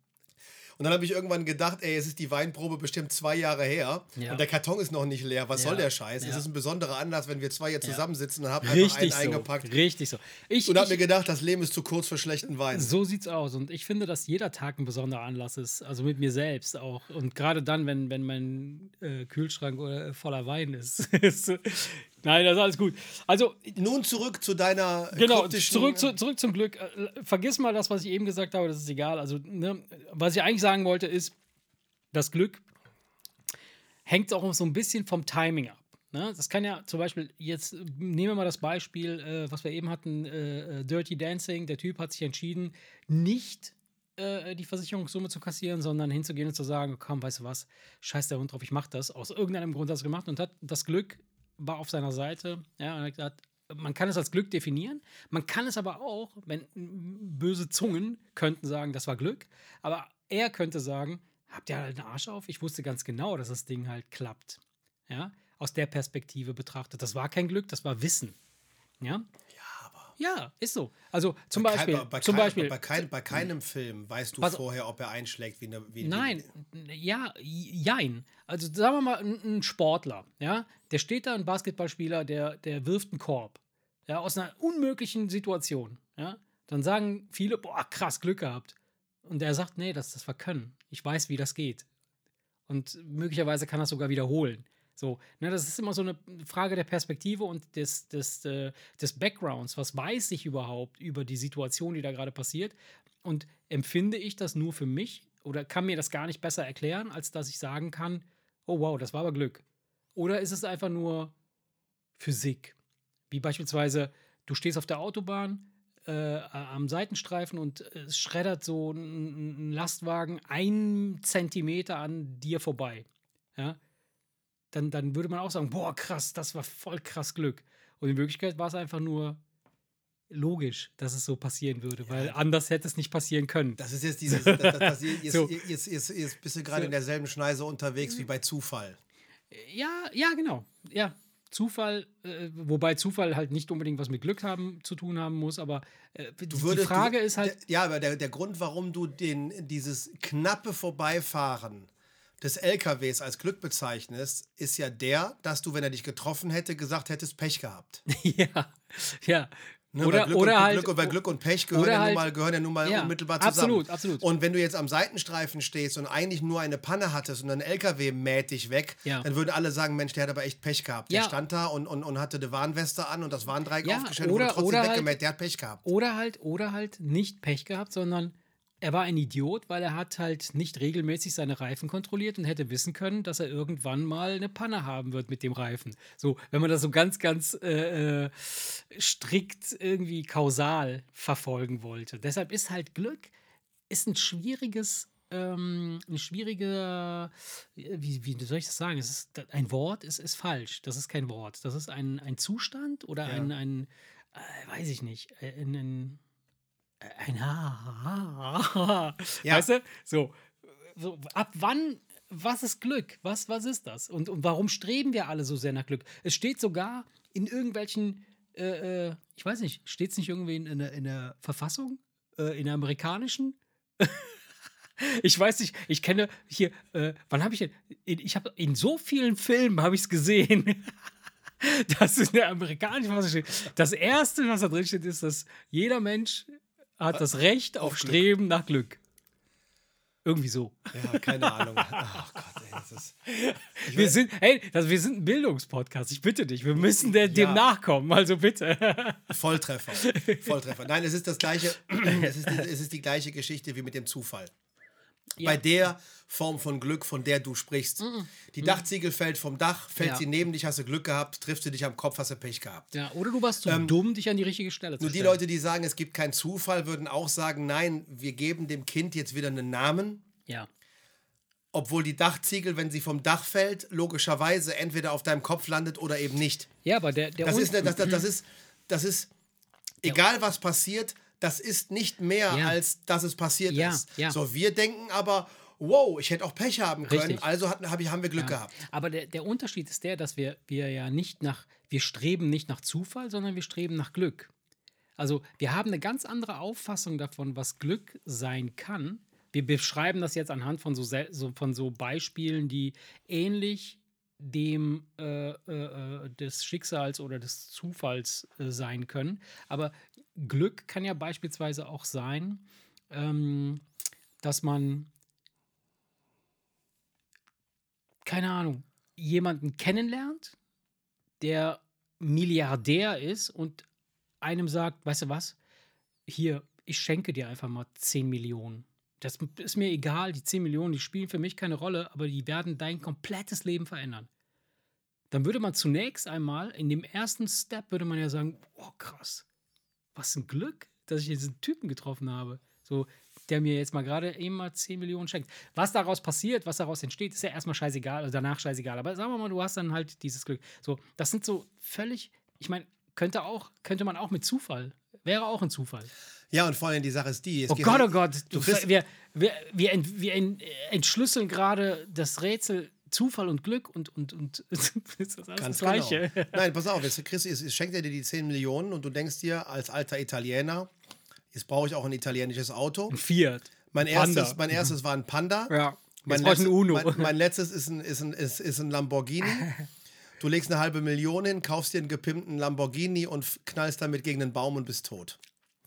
Und dann habe ich irgendwann gedacht, ey, es ist die Weinprobe bestimmt zwei Jahre her Ja. und der Karton ist noch nicht leer. Was Ja. soll der Scheiß? Es Ja. ist ein besonderer Anlass, wenn wir zwei hier zusammensitzen und haben einfach einen so. eingepackt. Richtig so. Ich, Und habe mir gedacht, das Leben ist zu kurz für schlechten Wein. so sieht's aus. Und ich finde, dass jeder Tag ein besonderer Anlass ist. Also mit mir selbst auch. Und gerade dann, wenn, wenn mein äh, Kühlschrank oder, voller Wein ist. Nein, das ist alles gut. Also, Nun zurück zu deiner genau, zurück, zu, zurück zum Glück. Äh, Vergiss mal das, was ich eben gesagt habe, das ist egal. Also, ne, was ich eigentlich sagen wollte, ist, das Glück hängt auch so ein bisschen vom Timing ab. Ne? Das kann ja zum Beispiel, jetzt nehmen wir mal das Beispiel, äh, was wir eben hatten, äh, äh, Dirty Dancing. Der Typ hat sich entschieden, nicht äh, die Versicherungssumme zu kassieren, sondern hinzugehen und zu sagen, komm, weißt du was, scheiß der Hund drauf, ich mach das. Aus irgendeinem Grund hat er es gemacht und hat das Glück war auf seiner Seite. Ja, und hat gesagt, man kann es als Glück definieren, man kann es aber auch, wenn böse Zungen könnten sagen, das war Glück, aber er könnte sagen, habt ihr halt einen Arsch auf? Ich wusste ganz genau, dass das Ding halt klappt. Ja, aus der Perspektive betrachtet. Das war kein Glück, das war Wissen. Ja, Ja, ist so. Also zum bei, Beispiel, bei, bei, zum kein, Beispiel, bei, kein, bei keinem Film weißt du Pass- vorher, ob er einschlägt wie eine. Wie, Nein, Wie, ja, jein. Also sagen wir mal, ein, ein Sportler, ja, der steht da, ein Basketballspieler, der, der wirft einen Korb, ja, aus einer unmöglichen Situation, ja. Dann sagen viele, boah, krass, Glück gehabt. Und er sagt, nee, das, das war Können. Ich weiß, wie das geht. Und möglicherweise kann er es sogar wiederholen. So, ne, das ist immer so eine Frage der Perspektive und des, des, äh, des Backgrounds. Was weiß ich überhaupt über die Situation, die da gerade passiert? Und empfinde ich das nur für mich oder kann mir das gar nicht besser erklären, als dass ich sagen kann, oh wow, das war aber Glück. Oder ist es einfach nur Physik? Wie beispielsweise, du stehst auf der Autobahn äh, am Seitenstreifen und es schreddert so ein, ein Lastwagen einen Zentimeter an dir vorbei. Ja? Dann, dann würde man auch sagen, boah, krass, das war voll krass Glück. Und in Wirklichkeit war es einfach nur logisch, dass es so passieren würde, weil anders hätte es nicht passieren können. das ist jetzt dieses. Das, das, das, jetzt, So. jetzt, jetzt, jetzt bist du gerade So. in derselben Schneise unterwegs wie bei Zufall. Ja, ja, genau. Ja, Zufall, äh, wobei Zufall halt nicht unbedingt was mit Glück haben zu tun haben muss, aber äh, die, würdest, Frage du, ist halt, Der, ja, aber der, der Grund, warum du den, dieses knappe Vorbeifahren des LKWs als Glück bezeichnest, ist ja der, dass du, wenn er dich getroffen hätte, gesagt hättest, Pech gehabt. ja, ja. Ne, oder Glück oder und, halt, Glück, und, weil Glück und Pech gehören ja, nun halt- mal, gehören ja nun mal Ja, unmittelbar zusammen. absolut, absolut. Und wenn du jetzt am Seitenstreifen stehst und eigentlich nur eine Panne hattest und ein LKW mäht dich weg, Ja. dann würden alle sagen, Mensch, der hat aber echt Pech gehabt. Der stand da und, und, und hatte eine Warnweste an und das Warndreieck aufgestellt und oder- wurde trotzdem halt- weggemäht. Der hat Pech gehabt. Oder halt, oder halt nicht Pech gehabt, sondern er war ein Idiot, weil er hat halt nicht regelmäßig seine Reifen kontrolliert und hätte wissen können, dass er irgendwann mal eine Panne haben wird mit dem Reifen. So, wenn man das so ganz, ganz äh, äh, strikt irgendwie kausal verfolgen wollte. Deshalb ist halt Glück ist ein schwieriges, ähm, ein schwieriger, äh, wie, wie soll ich das sagen? Es ist, ein Wort ist, ist falsch. Das ist kein Wort. Das ist ein, ein Zustand oder Ja. ein, ein äh, weiß ich nicht, äh, ein, ein, ein Ha. Ja. Weißt du? So, so, ab wann, was ist Glück? Was, was ist das? Und, und warum streben wir alle so sehr nach Glück? Es steht sogar in irgendwelchen, äh, äh, ich weiß nicht, steht es nicht irgendwie in, in, der, in der Verfassung? Äh, in der amerikanischen? Ich weiß nicht, ich kenne hier, äh, wann habe ich denn, ich habe in so vielen Filmen habe ich es gesehen, dass in der amerikanischen Verfassung steht, das erste, was da drin steht, ist, dass jeder Mensch hat das Recht auf, auf. Streben nach Glück. Irgendwie so. Ja, keine Ahnung. Ach Gott, ey, das ist. Wir sind, hey, das, wir sind ein Bildungspodcast. Ich bitte dich, wir müssen dem Ja. nachkommen. Also bitte. Volltreffer. Volltreffer. Nein, es ist das gleiche, es ist, die, es ist die gleiche Geschichte wie mit dem Zufall. Ja. Bei der Form von Glück, von der du sprichst. Die Dachziegel fällt vom Dach, fällt Ja. sie neben dich, hast du Glück gehabt, triffst du dich am Kopf, hast du Pech gehabt. Ja, oder du warst zu dumm, dich an die richtige Stelle zu Nur die stellen. Leute, die sagen, es gibt keinen Zufall, würden auch sagen, nein, wir geben dem Kind jetzt wieder einen Namen, Ja. obwohl die Dachziegel, wenn sie vom Dach fällt, logischerweise entweder auf deinem Kopf landet oder eben nicht. Ja, aber der, der Das ist, das, das, das ist, das ist, egal was passiert, das ist nicht mehr, Ja. als dass es passiert Ja, ist. ja. So, wir denken aber, wow, ich hätte auch Pech haben können, Richtig. also hatten, hab ich, haben wir Glück gehabt. Aber der, der Unterschied ist der, dass wir, wir ja nicht nach, wir streben nicht nach Zufall, sondern wir streben nach Glück. Also wir haben eine ganz andere Auffassung davon, was Glück sein kann. Wir beschreiben das jetzt anhand von so, so, von so Beispielen, die ähnlich dem äh, äh, äh, des Schicksals oder des Zufalls äh, sein können. Aber Glück kann ja beispielsweise auch sein, ähm, dass man keine Ahnung, jemanden kennenlernt, der Milliardär ist und einem sagt, weißt du was, hier, ich schenke dir einfach mal 10 Millionen. Das ist mir egal, die 10 Millionen, die spielen für mich keine Rolle, aber die werden dein komplettes Leben verändern. Dann würde man zunächst einmal, in dem ersten Step, würde man ja sagen, oh krass, was ein Glück, dass ich diesen Typen getroffen habe. So, der mir jetzt mal gerade eben mal 10 Millionen schenkt. Was daraus passiert, was daraus entsteht, ist ja erstmal scheißegal, also danach scheißegal. Aber sagen wir mal, du hast dann halt dieses Glück. So, das sind so völlig, ich meine, könnte auch, könnte man auch mit Zufall, wäre auch ein Zufall. Ja, und vor allem die Sache ist die. oh Gott, oh Gott, du, wir, wir, wir, ent, wir entschlüsseln gerade das Rätsel Zufall und Glück und, und, und ist das alles Ganz das Gleiche. Genau. Nein, pass auf, jetzt, Chris, jetzt schenkt er dir die 10 Millionen und du denkst dir als alter Italiener, jetzt brauche ich auch ein italienisches Auto. Ein Fiat. Mein erstes, mein erstes war ein Panda. Ja. Mein, letztes, ein Uno. mein, mein letztes ist ein, ist, ein, ist, ist ein Lamborghini. Du legst eine halbe Million hin, kaufst dir einen gepimpten Lamborghini und knallst damit gegen den Baum und bist tot.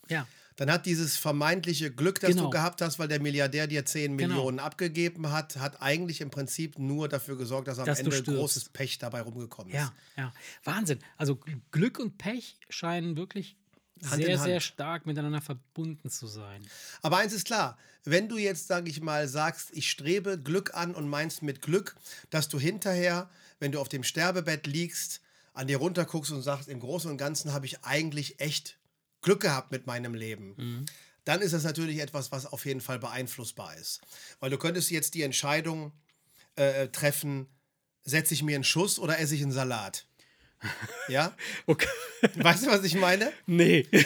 Ja. Dann hat dieses vermeintliche Glück, das Genau. du gehabt hast, weil der Milliardär dir 10 Genau. Millionen abgegeben hat, hat eigentlich im Prinzip nur dafür gesorgt, dass am Dass Ende großes Pech dabei rumgekommen ist. Ja, ja. Wahnsinn. Also Gl- Glück und Pech scheinen wirklich Hand sehr, sehr stark miteinander verbunden zu sein. Aber eins ist klar, wenn du jetzt, sage ich mal, sagst, ich strebe Glück an und meinst mit Glück, dass du hinterher, wenn du auf dem Sterbebett liegst, an dir runterguckst und sagst, im Großen und Ganzen habe ich eigentlich echt Glück gehabt mit meinem Leben. Dann ist das natürlich etwas, was auf jeden Fall beeinflussbar ist. Weil du könntest jetzt die Entscheidung äh, treffen, setze ich mir einen Schuss oder esse ich einen Salat? Ja? Okay. Weißt du, was ich meine? Nee.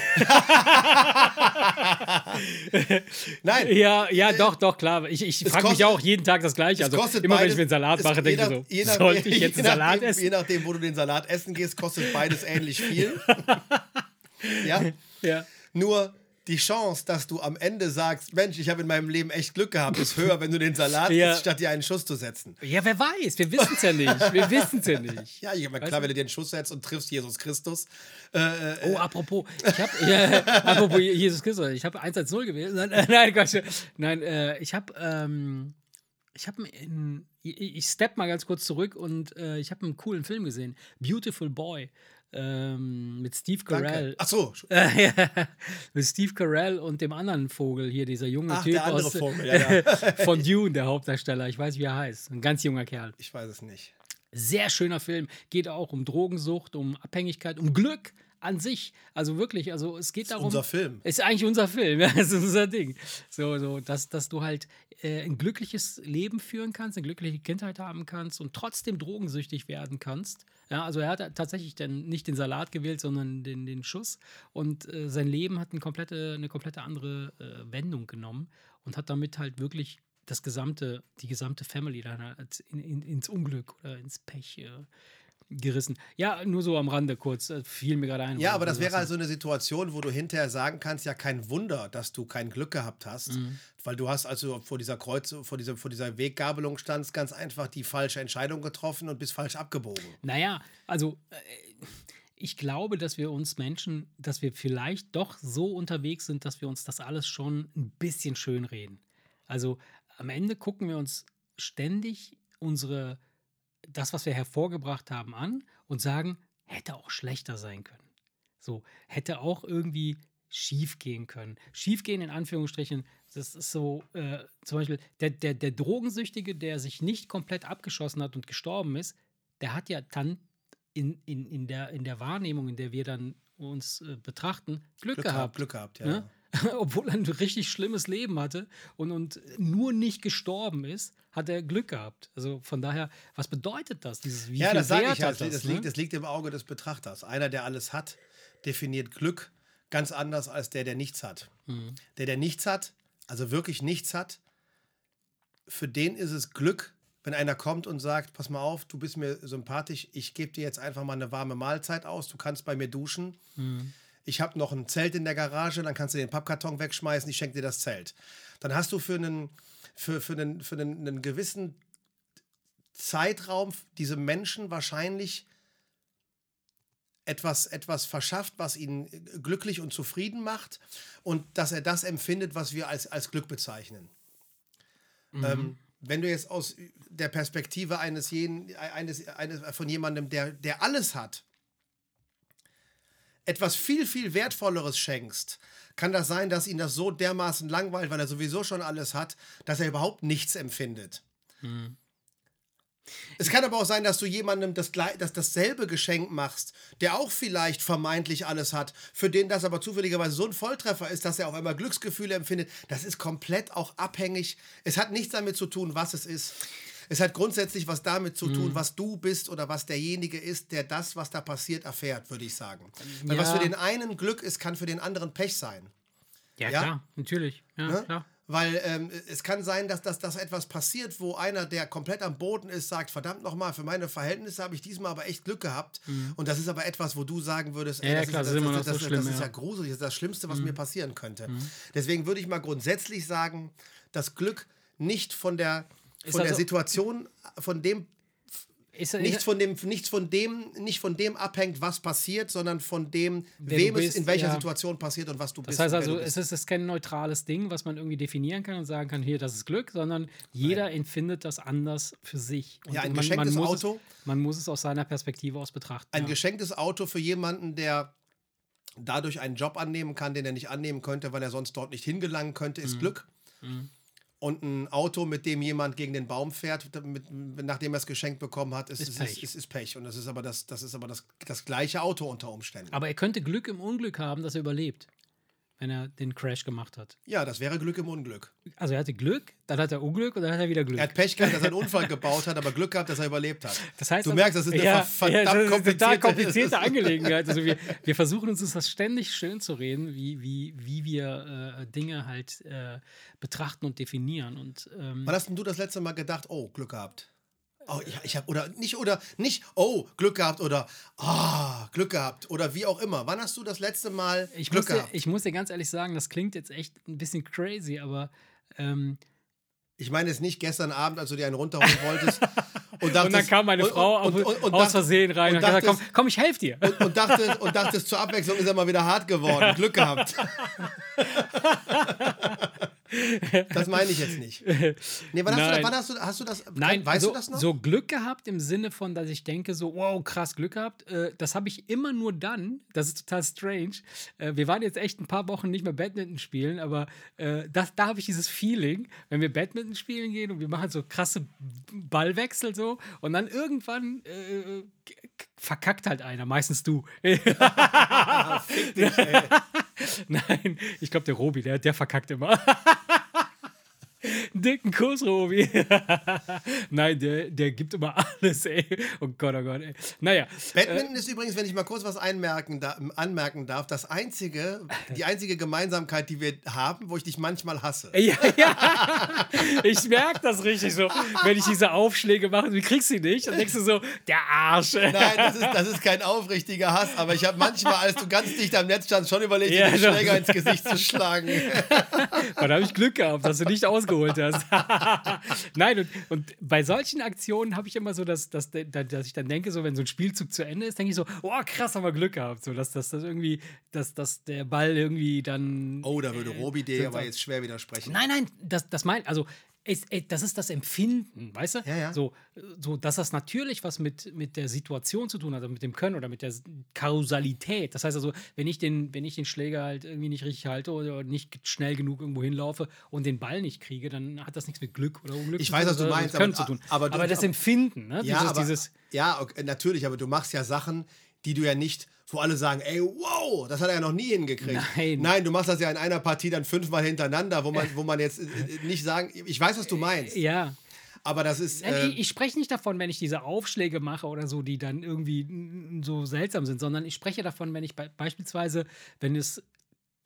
Nein. Ja, ja, doch, doch, klar. Ich, ich frage mich auch jeden Tag das Gleiche. Also immer wenn beides- ich mir einen Salat mache, denke ich so, je nach- sollte ich je jetzt einen Salat nachdem, essen? Je nachdem, wo du den Salat essen gehst, kostet beides ähnlich viel. ja? Ja. Nur die Chance, dass du am Ende sagst, Mensch, ich habe in meinem Leben echt Glück gehabt, ist höher, wenn du den Salat Ja. isst, statt dir einen Schuss zu setzen. ja, wer weiß, wir wissen es ja nicht. Wir wissen es ja nicht. Ja, ich meine, klar, wenn du dir einen Schuss setzt und triffst Jesus Christus. Äh, äh, Oh, apropos, ich habe, ja, apropos Jesus Christus, ich habe 110 gewählt. Nein, nein, Quatsch. Nein, äh, ich habe, ähm, ich habe, ich, ich step mal ganz kurz zurück und äh, ich habe einen coolen Film gesehen, Beautiful Boy, ähm, mit Steve. Carell. Ach so, Äh, ja, mit Steve Carell und dem anderen Vogel hier, dieser junge Ach, Typ der andere aus, Vogel, ja, ja. von Dune, der Hauptdarsteller. Ich weiß, wie er heißt. Ein ganz junger Kerl. ich weiß es nicht. Sehr schöner Film. Geht auch um Drogensucht, um Abhängigkeit, um Glück an sich. Also wirklich, also es geht darum. unser Film. Ist eigentlich unser Film, ja, das ist unser Ding. So, so, dass, dass du halt äh, ein glückliches Leben führen kannst, eine glückliche Kindheit haben kannst und trotzdem drogensüchtig werden kannst. Ja, also er hat tatsächlich dann nicht den Salat gewählt, sondern den, den Schuss. Und äh, sein Leben hat eine komplette, eine komplette andere äh, Wendung genommen und hat damit halt wirklich das gesamte, die gesamte Family dann halt in, in, ins Unglück oder ins Pech äh, gerissen. Ja, nur so am Rande kurz, äh, fiel mir gerade ein. Ja, aber das wäre also eine Situation, wo du hinterher sagen kannst, ja, kein Wunder, dass du kein Glück gehabt hast, Mhm. weil du hast also vor dieser Kreuz, vor dieser, vor dieser Weggabelung standst, ganz einfach die falsche Entscheidung getroffen und bist falsch abgebogen. Naja, also äh, ich glaube, dass wir uns Menschen, dass wir vielleicht doch so unterwegs sind, dass wir uns das alles schon ein bisschen schönreden. Also am Ende gucken wir uns ständig unsere, das, was wir hervorgebracht haben, an und sagen, hätte auch schlechter sein können. So, hätte auch irgendwie schief gehen können. Schief gehen in Anführungsstrichen, das ist so, äh, zum Beispiel der, der, der Drogensüchtige, der sich nicht komplett abgeschossen hat und gestorben ist, der hat ja dann in, in, in, der, in der Wahrnehmung, in der wir dann uns äh, betrachten, Glück, Glück gehabt. Glück gehabt, ja. Ne? Obwohl er ein richtig schlimmes Leben hatte und, und nur nicht gestorben ist, hat er Glück gehabt. Also von daher, was bedeutet das? Dieses, wie Ja, viel das sage ich ja. hat Das, das, ne? liegt, das liegt im Auge des Betrachters. Einer, der alles hat, definiert Glück ganz anders als der, der nichts hat. Mhm. Der, der nichts hat, also wirklich nichts hat, für den ist es Glück, wenn einer kommt und sagt, pass mal auf, du bist mir sympathisch, ich gebe dir jetzt einfach mal eine warme Mahlzeit aus, du kannst bei mir duschen. Mhm. Ich habe noch ein Zelt in der Garage, dann kannst du den Pappkarton wegschmeißen, ich schenke dir das Zelt. Dann hast du für einen, für, für einen, für einen, einen gewissen Zeitraum diesem Menschen wahrscheinlich etwas, etwas verschafft, was ihn glücklich und zufrieden macht und dass er das empfindet, was wir als, als Glück bezeichnen. Ähm, wenn du jetzt aus der Perspektive eines jeden, eines, eines von jemandem, der, der alles hat, etwas viel, viel Wertvolleres schenkst, kann das sein, dass ihn das so dermaßen langweilt, weil er sowieso schon alles hat, dass er überhaupt nichts empfindet. Hm. Es kann aber auch sein, dass du jemandem das, das dasselbe Geschenk machst, der auch vielleicht vermeintlich alles hat, für den das aber zufälligerweise so ein Volltreffer ist, dass er auf einmal Glücksgefühle empfindet. Das ist komplett auch abhängig. Es hat nichts damit zu tun, was es ist. Es hat grundsätzlich was damit zu tun, mhm. was du bist oder was derjenige ist, der das, was da passiert, erfährt, würde ich sagen. Weil ja. was für den einen Glück ist, kann für den anderen Pech sein. Ja, ja? klar, natürlich. Ja, ne? klar. Weil ähm, es kann sein, dass, dass, dass etwas passiert, wo einer, der komplett am Boden ist, sagt, verdammt nochmal, für meine Verhältnisse habe ich diesmal aber echt Glück gehabt. Mhm. Und das ist aber etwas, wo du sagen würdest, ey, ja, das, klar, ist, das, das, das, das, so schlimm, das ist ja. ja gruselig, das ist das Schlimmste, was mhm. mir passieren könnte. Mhm. Deswegen würde ich mal grundsätzlich sagen, dass Glück nicht von der, von der also, Situation, von dem ist, nichts, von dem, nichts, von dem, nicht von dem abhängt, was passiert, sondern von dem, wem bist, es in welcher ja. Situation passiert und was du das bist. Das heißt also, es ist, ist kein neutrales Ding, was man irgendwie definieren kann und sagen kann, hier, das ist Glück, sondern jeder Nein. empfindet das anders für sich. Und ja, ein man, geschenktes man Auto. Es, man muss es aus seiner Perspektive aus betrachten. Ein ja. geschenktes Auto für jemanden, der dadurch einen Job annehmen kann, den er nicht annehmen könnte, weil er sonst dort nicht hingelangen könnte, ist mhm. Glück. Mhm und ein Auto, mit dem jemand gegen den Baum fährt, mit, nachdem er es geschenkt bekommen hat, ist, ist, Pech. Ist, ist, Pech. Und das ist aber, das, das, ist aber das, das gleiche Auto unter Umständen. Aber er könnte Glück im Unglück haben, dass er überlebt wenn er den Crash gemacht hat. Ja, das wäre Glück im Unglück. Also er hatte Glück, dann hat er Unglück und dann hat er wieder Glück. Er hat Pech gehabt, dass er einen Unfall gebaut hat, aber Glück gehabt, dass er überlebt hat. Das heißt, du also, merkst, das ist eine ja, verdammt ja, das ist komplizierte, total komplizierte Angelegenheit. Also wir, wir versuchen uns das ständig schön zu reden, wie, wie, wie wir äh, Dinge halt äh, betrachten und definieren. Und, ähm, Wann hast denn du das letzte Mal gedacht, oh, Glück gehabt? Oh, ich, ich habe oder nicht oder nicht, oh, Glück gehabt oder ah, Glück gehabt oder wie auch immer. Wann hast du das letzte Mal ich Glück dir, gehabt? Ich muss dir ganz ehrlich sagen, das klingt jetzt echt ein bisschen crazy, aber ähm, ich meine es nicht gestern Abend, als du dir einen runterholen wolltest. Und, dachtest, und dann kam meine Frau und, und, und, aus Versehen rein und, und dachtest, gesagt, komm, komm, ich helfe dir. Und, dachtest, und dachtest, zur Abwechslung ist er mal wieder hart geworden. Glück gehabt. Das meine ich jetzt nicht. Nee, wann, hast du, wann hast, du, hast du das? Nein, weißt so, du das noch? So Glück gehabt im Sinne von, dass ich denke, so, wow, krass Glück gehabt. Äh, das habe ich immer nur dann. Das ist total strange. Äh, wir waren jetzt echt ein paar Wochen nicht mehr Badminton spielen, aber äh, das, da habe ich dieses Feeling, wenn wir Badminton spielen gehen und wir machen so krasse Ballwechsel so und dann irgendwann äh, verkackt halt einer, meistens du. Fick dich, ey. Nein, ich glaube, der Robi, der, der verkackt immer. Dicken Kuss, Robi. Nein, der, der gibt immer alles, ey. Oh Gott, oh Gott, ey. Naja. Badminton äh, ist übrigens, wenn ich mal kurz was einmerken da, anmerken darf, das einzige, die einzige Gemeinsamkeit, die wir haben, wo ich dich manchmal hasse. Ja, ja. Ich merke das richtig so, wenn ich diese Aufschläge mache, du kriegst sie nicht, dann denkst du so, der Arsch. Nein, das ist, das ist kein aufrichtiger Hass, aber ich habe manchmal, als du ganz dicht am Netz standst, schon überlegt, ja, den Schläger ins Gesicht zu schlagen. Da habe ich Glück gehabt, dass du nicht ausgeholt geholt hast. Nein, und, und, bei solchen Aktionen habe ich immer so, dass, dass, dass ich dann denke, so wenn so ein Spielzug zu Ende ist, denke ich so, oh krass, haben wir Glück gehabt. So, dass, dass das irgendwie, dass, dass der Ball irgendwie dann. Oh, da würde Robi dir aber jetzt schwer widersprechen. Nein, nein, das, das mein, also ist, ey, das ist das Empfinden, weißt du? Ja, ja. So, so, dass das natürlich was mit, mit der Situation zu tun hat, also mit dem Können oder mit der Kausalität. Das heißt also, wenn ich den, wenn ich den Schläger halt irgendwie nicht richtig halte oder nicht schnell genug irgendwo hinlaufe und den Ball nicht kriege, dann hat das nichts mit Glück oder Unglück ich weiß, was du meinst, aber, zu tun. Aber, aber, das Empfinden, ne? Ja, dieses, aber, dieses ja okay, natürlich, aber du machst ja Sachen, die du ja nicht wo alle sagen, ey, wow, das hat er ja noch nie hingekriegt. Nein. Nein, du machst das ja in einer Partie dann fünfmal hintereinander, wo man, wo man jetzt äh, nicht sagen, ich weiß, was du meinst. Ja. Aber das ist. Äh ich, ich spreche nicht davon, wenn ich diese Aufschläge mache oder so, die dann irgendwie so seltsam sind, sondern ich spreche davon, wenn ich be beispielsweise, wenn es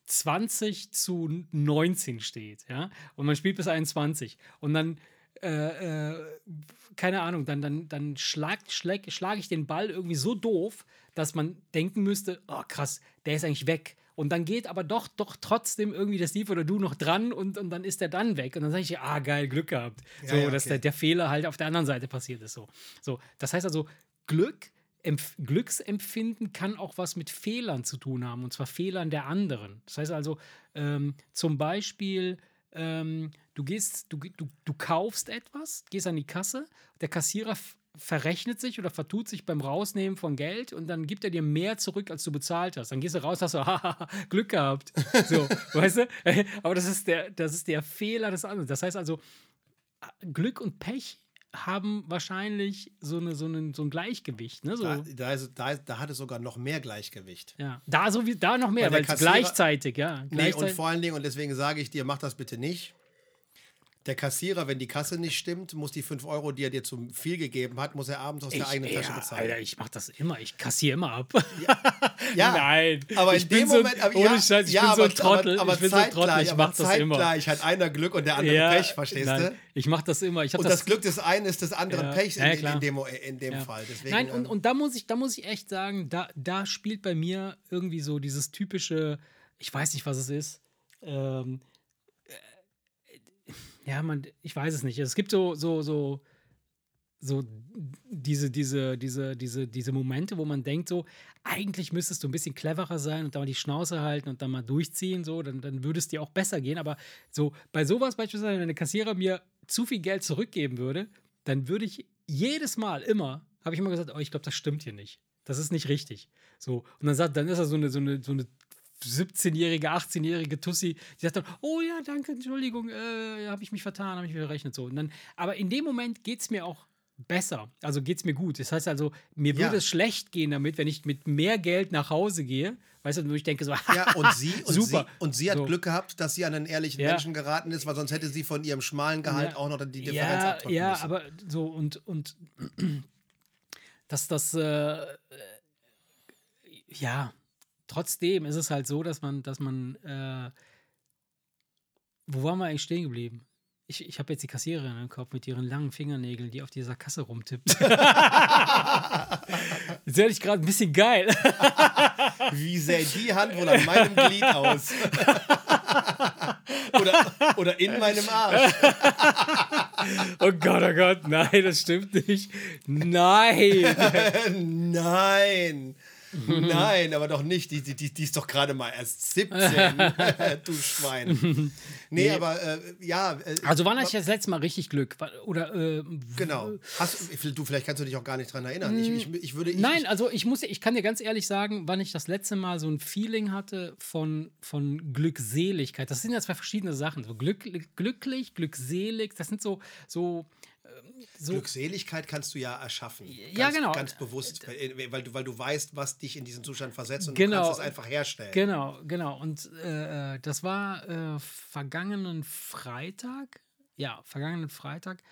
20 zu 19 steht, ja, und man spielt bis 21 und dann äh, äh, keine Ahnung, dann, dann, dann schlage schlag, schlag ich den Ball irgendwie so doof, dass man denken müsste, oh krass, der ist eigentlich weg. Und dann geht aber doch, doch trotzdem irgendwie das Steve oder du noch dran und, und dann ist der dann weg. Und dann sage ich, ah, geil, Glück gehabt. Ja, so, ja, okay. dass der, der Fehler halt auf der anderen Seite passiert ist. So. so das heißt also, Glück, Empf Glücksempfinden kann auch was mit Fehlern zu tun haben, und zwar Fehlern der anderen. Das heißt also, ähm, zum Beispiel, ähm, du gehst, du, du, du kaufst etwas, gehst an die Kasse, der Kassierer verrechnet sich oder vertut sich beim Rausnehmen von Geld und dann gibt er dir mehr zurück, als du bezahlt hast. Dann gehst du raus, hast du haha, Glück gehabt. So, weißt du? Aber das ist der, das ist der Fehler des anderen. Das heißt also, Glück und Pech haben wahrscheinlich so, eine, so, eine, so ein Gleichgewicht. Ne? So. Da, da, ist, da, da hat es sogar noch mehr Gleichgewicht. Ja, da, so wie, da noch mehr, weil gleichzeitig, ja. Nee, und vor allen Dingen, und deswegen sage ich dir, mach das bitte nicht der Kassierer, wenn die Kasse nicht stimmt, muss die 5 Euro, die er dir zu viel gegeben hat, muss er abends aus ich, der eigenen ja, Tasche bezahlen. Alter, ich mache das immer. Ich kassiere immer ab. Ja, ja nein. Aber in dem Moment, so, ohne ja, Scheiß, ich ja, bin so ein Trottel. Aber, aber ich bin zeitgleich, so ein Trottel, ich mach das immer. Zeitgleich hat einer Glück und der andere ja, Pech, verstehst nein, du? Ich mache das immer. Ich und das, das, Glück des einen ist des anderen Pech in, in, dem, in dem Fall. Deswegen, nein, und, und da, muss ich, da muss ich echt sagen, da, da spielt bei mir irgendwie so dieses typische, ich weiß nicht, was es ist, ähm, ja, man, ich weiß es nicht. Es gibt so, so, so, so diese, diese, diese, diese, diese Momente, wo man denkt, so, eigentlich müsstest du ein bisschen cleverer sein und da mal die Schnauze halten und dann mal durchziehen, so, dann, dann würde es dir auch besser gehen. Aber so, bei sowas beispielsweise, wenn der Kassierer mir zu viel Geld zurückgeben würde, dann würde ich jedes Mal immer, habe ich immer gesagt, oh, ich glaube, das stimmt hier nicht. Das ist nicht richtig. So, und dann sagt, dann ist er so eine, so eine, so eine 17-jährige, 18-jährige Tussi, die sagt dann, oh ja, danke, Entschuldigung, äh, habe ich mich vertan, habe ich mich verrechnet. So. Und dann, aber in dem Moment geht es mir auch besser. Also geht es mir gut. Das heißt also, mir ja. würde es schlecht gehen damit, wenn ich mit mehr Geld nach Hause gehe. Weißt du, wo ich denke so, ja, und sie, und super. Sie, und sie hat so. Glück gehabt, dass sie an einen ehrlichen ja. Menschen geraten ist, weil sonst hätte sie von ihrem schmalen Gehalt ja. auch noch die Differenz ja, abdrücken Ja, müssen. aber so und, und dass das, äh, ja, trotzdem ist es halt so, dass man, dass man, äh, wo waren wir eigentlich stehen geblieben? Ich, ich habe jetzt die Kassiererin im Kopf mit ihren langen Fingernägeln, die auf dieser Kasse rumtippt. jetzt werde ich gerade ein bisschen geil. Wie sähe die Hand wohl an meinem Glied aus? oder, oder in meinem Arsch. oh Gott, oh Gott, nein, das stimmt nicht. Nein. nein. Nein, aber doch nicht. Die, die, die ist doch gerade mal erst 17. du Schwein. Nee, nee. aber äh, ja. Äh, also wann hatte ich das letzte Mal richtig Glück? Oder, äh, genau. Hast, du, vielleicht kannst du dich auch gar nicht dran erinnern. Ich, ich, ich würde, ich, Nein, also ich muss, ich kann dir ganz ehrlich sagen, wann ich das letzte Mal so ein Feeling hatte von, von Glückseligkeit. Das sind ja zwei verschiedene Sachen. So glück, glücklich, glückselig, das sind so, so so Glückseligkeit kannst du ja erschaffen. Ja, ganz, genau. Ganz bewusst, weil du, weil du weißt, was dich in diesen Zustand versetzt und genau. du kannst es einfach herstellen. Genau, genau. Und äh, äh, das war äh, vergangenen Freitag. Ja, vergangenen Freitag.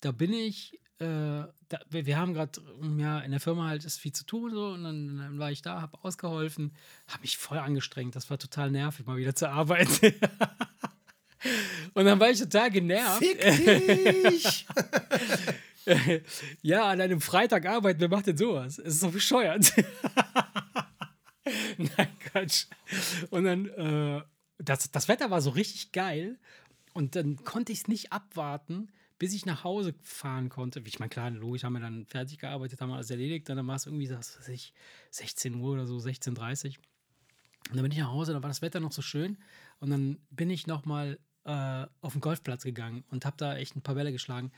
Da bin ich. Äh, da, wir haben gerade, ja, in der Firma halt ist viel zu tun so, und dann, dann war ich da, habe ausgeholfen, habe mich voll angestrengt. Das war total nervig, mal wieder zu arbeiten. Und dann war ich total genervt. Fick dich! ja, an einem Freitag arbeiten, wer macht denn sowas? Es ist so bescheuert. Nein, Quatsch. Und dann, äh, das, das Wetter war so richtig geil. Und dann konnte ich es nicht abwarten, bis ich nach Hause fahren konnte. Ich meine, klar, logisch haben wir dann fertig gearbeitet, haben alles erledigt. Dann war es irgendwie, was weiß ich, 16 Uhr oder so, 16.30 Uhr. Und dann bin ich nach Hause, da war das Wetter noch so schön. Und dann bin ich nochmal äh, auf den Golfplatz gegangen und habe da echt ein paar Bälle geschlagen.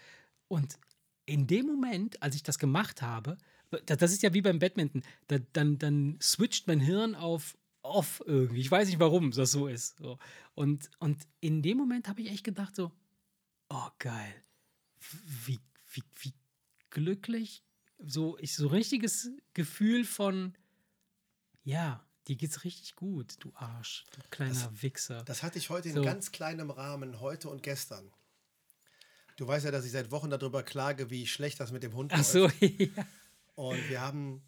Und in dem Moment, als ich das gemacht habe, das ist ja wie beim Badminton, da, dann, dann switcht mein Hirn auf off irgendwie. Ich weiß nicht, warum das so ist. So. Und, und in dem Moment habe ich echt gedacht so, oh geil, wie, wie, wie glücklich, so, ich, so richtiges Gefühl von, ja, Dir geht's richtig gut, du Arsch, du kleiner das, Wichser. Das hatte ich heute so. in ganz kleinem Rahmen, heute und gestern. Du weißt ja, dass ich seit Wochen darüber klage, wie schlecht das mit dem Hund Ach so, ja. Und wir haben,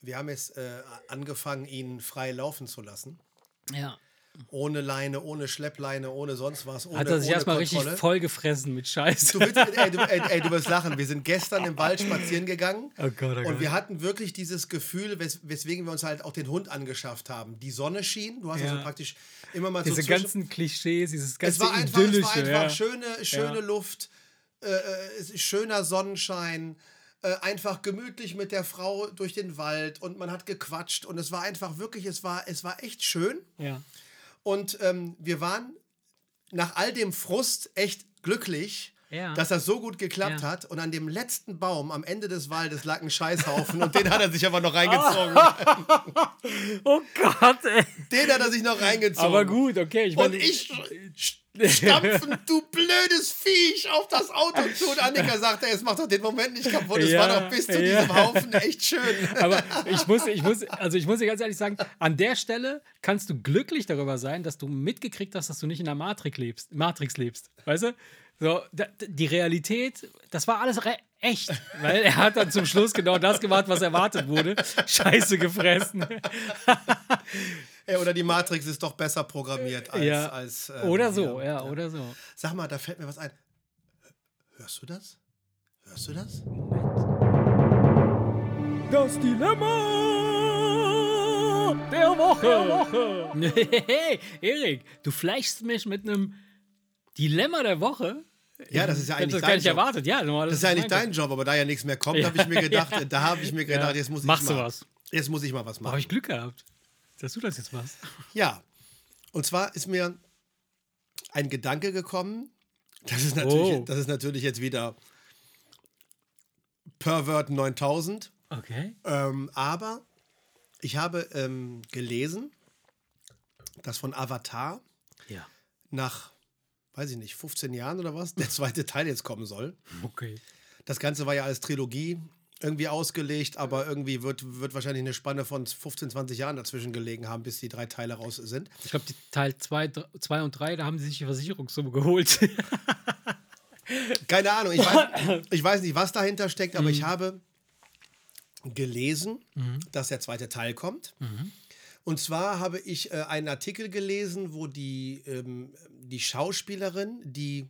wir haben jetzt äh, angefangen, ihn frei laufen zu lassen. Ja. Ohne Leine, ohne Schleppleine, ohne sonst was. Ohne, Hat er sich erstmal richtig vollgefressen mit Scheiße. Du, willst, ey, du, ey, ey, du wirst lachen. Wir sind gestern im Wald spazieren gegangen. Oh Gott, oh Gott. Und wir hatten wirklich dieses Gefühl, wes weswegen wir uns halt auch den Hund angeschafft haben. Die Sonne schien. Du hast ja. also praktisch immer mal Diese so. Diese ganzen Klischees, dieses ganze es war einfach, Idyllische. Es war einfach ja. schöne, schöne ja. Luft, äh, äh schöner Sonnenschein. Äh, einfach gemütlich mit der Frau durch den Wald und man hat gequatscht und es war einfach wirklich, es war, es war echt schön. Ja. Und ähm, wir waren nach all dem Frust echt glücklich, Ja. dass das so gut geklappt Ja. hat. Und an dem letzten Baum am Ende des Waldes lag ein Scheißhaufen und den hat er sich aber noch reingezogen. Oh Gott, ey. Den hat er sich noch reingezogen. Aber gut, okay. Ich Und meine, ich stampfen, du blödes Viech, auf das Auto zu. Und Annika sagte, es macht doch den Moment nicht kaputt. Es Ja, war doch bis zu ja. diesem Haufen echt schön. Aber ich muss, ich muss, also ich muss dir ganz ehrlich sagen, an der Stelle kannst du glücklich darüber sein, dass du mitgekriegt hast, dass du nicht in der Matrix lebst. Matrix lebst. Weißt du? So, die Realität, das war alles echt. Weil er hat dann zum Schluss genau das gemacht, was erwartet wurde. Scheiße gefressen. Ey, Oder die Matrix ist doch besser programmiert als. ja. als ähm, oder so, hier. ja, oder so. Sag mal, da fällt mir was ein. Hörst du das? Hörst du das? Das Dilemma der Woche. Hey, Erik, du fleischst mich mit einem Dilemma der Woche. Ja, das ist ja Ich eigentlich das gar nicht Job. erwartet. Ja, normal, Das ist ja nicht dein Job, aber da ja nichts mehr kommt, habe ich mir gedacht, Ja. da habe ich mir gedacht, jetzt muss ich Machst du mal, was. Jetzt muss ich mal was Habe machen. ich Glück gehabt, dass du das jetzt machst. Ja. Und zwar ist mir ein Gedanke gekommen. Das ist natürlich, Oh. das ist natürlich jetzt wieder Pervert 9000. Okay. Ähm, aber ich habe ähm, gelesen, dass von Avatar Ja. nach, weiß ich nicht, 15 Jahren oder was, der zweite Teil jetzt kommen soll. Okay. Das Ganze war ja als Trilogie irgendwie ausgelegt, aber irgendwie wird, wird wahrscheinlich eine Spanne von 15, 20 Jahren dazwischen gelegen haben, bis die drei Teile raus sind. Ich glaube, Teil 2 und 3, da haben sie sich die Versicherungssumme geholt. Keine Ahnung, ich weiß, ich weiß nicht, was dahinter steckt, aber ich habe gelesen, dass der zweite Teil kommt. Und zwar habe ich äh, einen Artikel gelesen, wo die, ähm, die Schauspielerin, die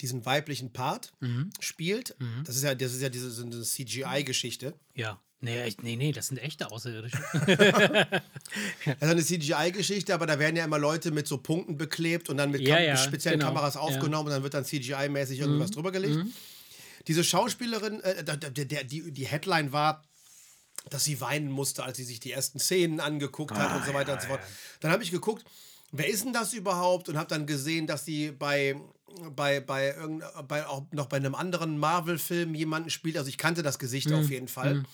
diesen weiblichen Part spielt, das ist ja, das ist ja diese, so eine CGI-Geschichte. ja. Nee, echt, nee, nee, das sind echte Außerirdische. Das ist eine CGI-Geschichte, aber da werden ja immer Leute mit so Punkten beklebt und dann mit Ja, ja, speziellen genau, Kameras ja. aufgenommen und dann wird dann CGI-mäßig irgendwas drüber gelegt. Diese Schauspielerin, äh, der, der, der, die, die Headline war, dass sie weinen musste, als sie sich die ersten Szenen angeguckt hat und so weiter und so fort. Dann habe ich geguckt, wer ist denn das überhaupt? Und habe dann gesehen, dass sie bei, bei, bei, irgend, bei auch noch bei einem anderen Marvel-Film jemanden spielt. Also ich kannte das Gesicht auf jeden Fall.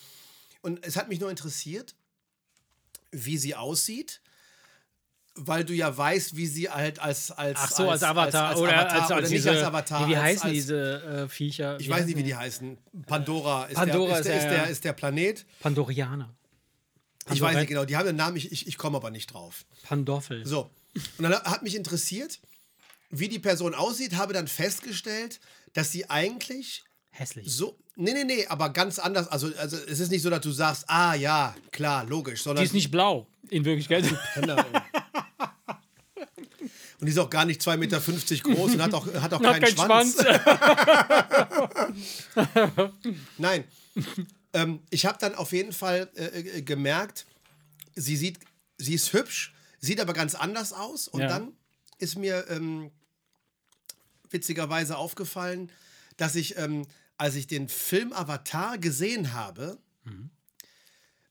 Und es hat mich nur interessiert, wie sie aussieht, weil du ja weißt, wie sie halt als als Ach so, als, Avatar. als, oder Avatar als, als oder diese, nicht als Avatar. Wie, wie als, heißen als, diese äh, Viecher? Ich weiß nicht, wie die heißen. Pandora ist Pandora der, ist, ist der, ist, der, ist der Planet. Pandorianer. Ich weiß nicht genau, die haben einen Namen, ich, ich, ich komme aber nicht drauf. Pandoffel. So, und dann hat mich interessiert, wie die Person aussieht, habe dann festgestellt, dass sie eigentlich Hässlich. so, nee, nee, nee, aber ganz anders, also, also es ist nicht so, dass du sagst, ah ja, klar, logisch, sondern Die ist nicht blau, in Wirklichkeit. Penner, ey. Und die ist auch gar nicht 2,50 Meter groß und hat auch, hat auch keinen keinen Schwanz. Schwanz. Nein. ähm, ich habe dann auf jeden Fall äh, äh, gemerkt, sie sieht, sie ist hübsch, sieht aber ganz anders aus. Und Ja. dann ist mir ähm, witzigerweise aufgefallen, dass ich, ähm, als ich den Film Avatar gesehen habe,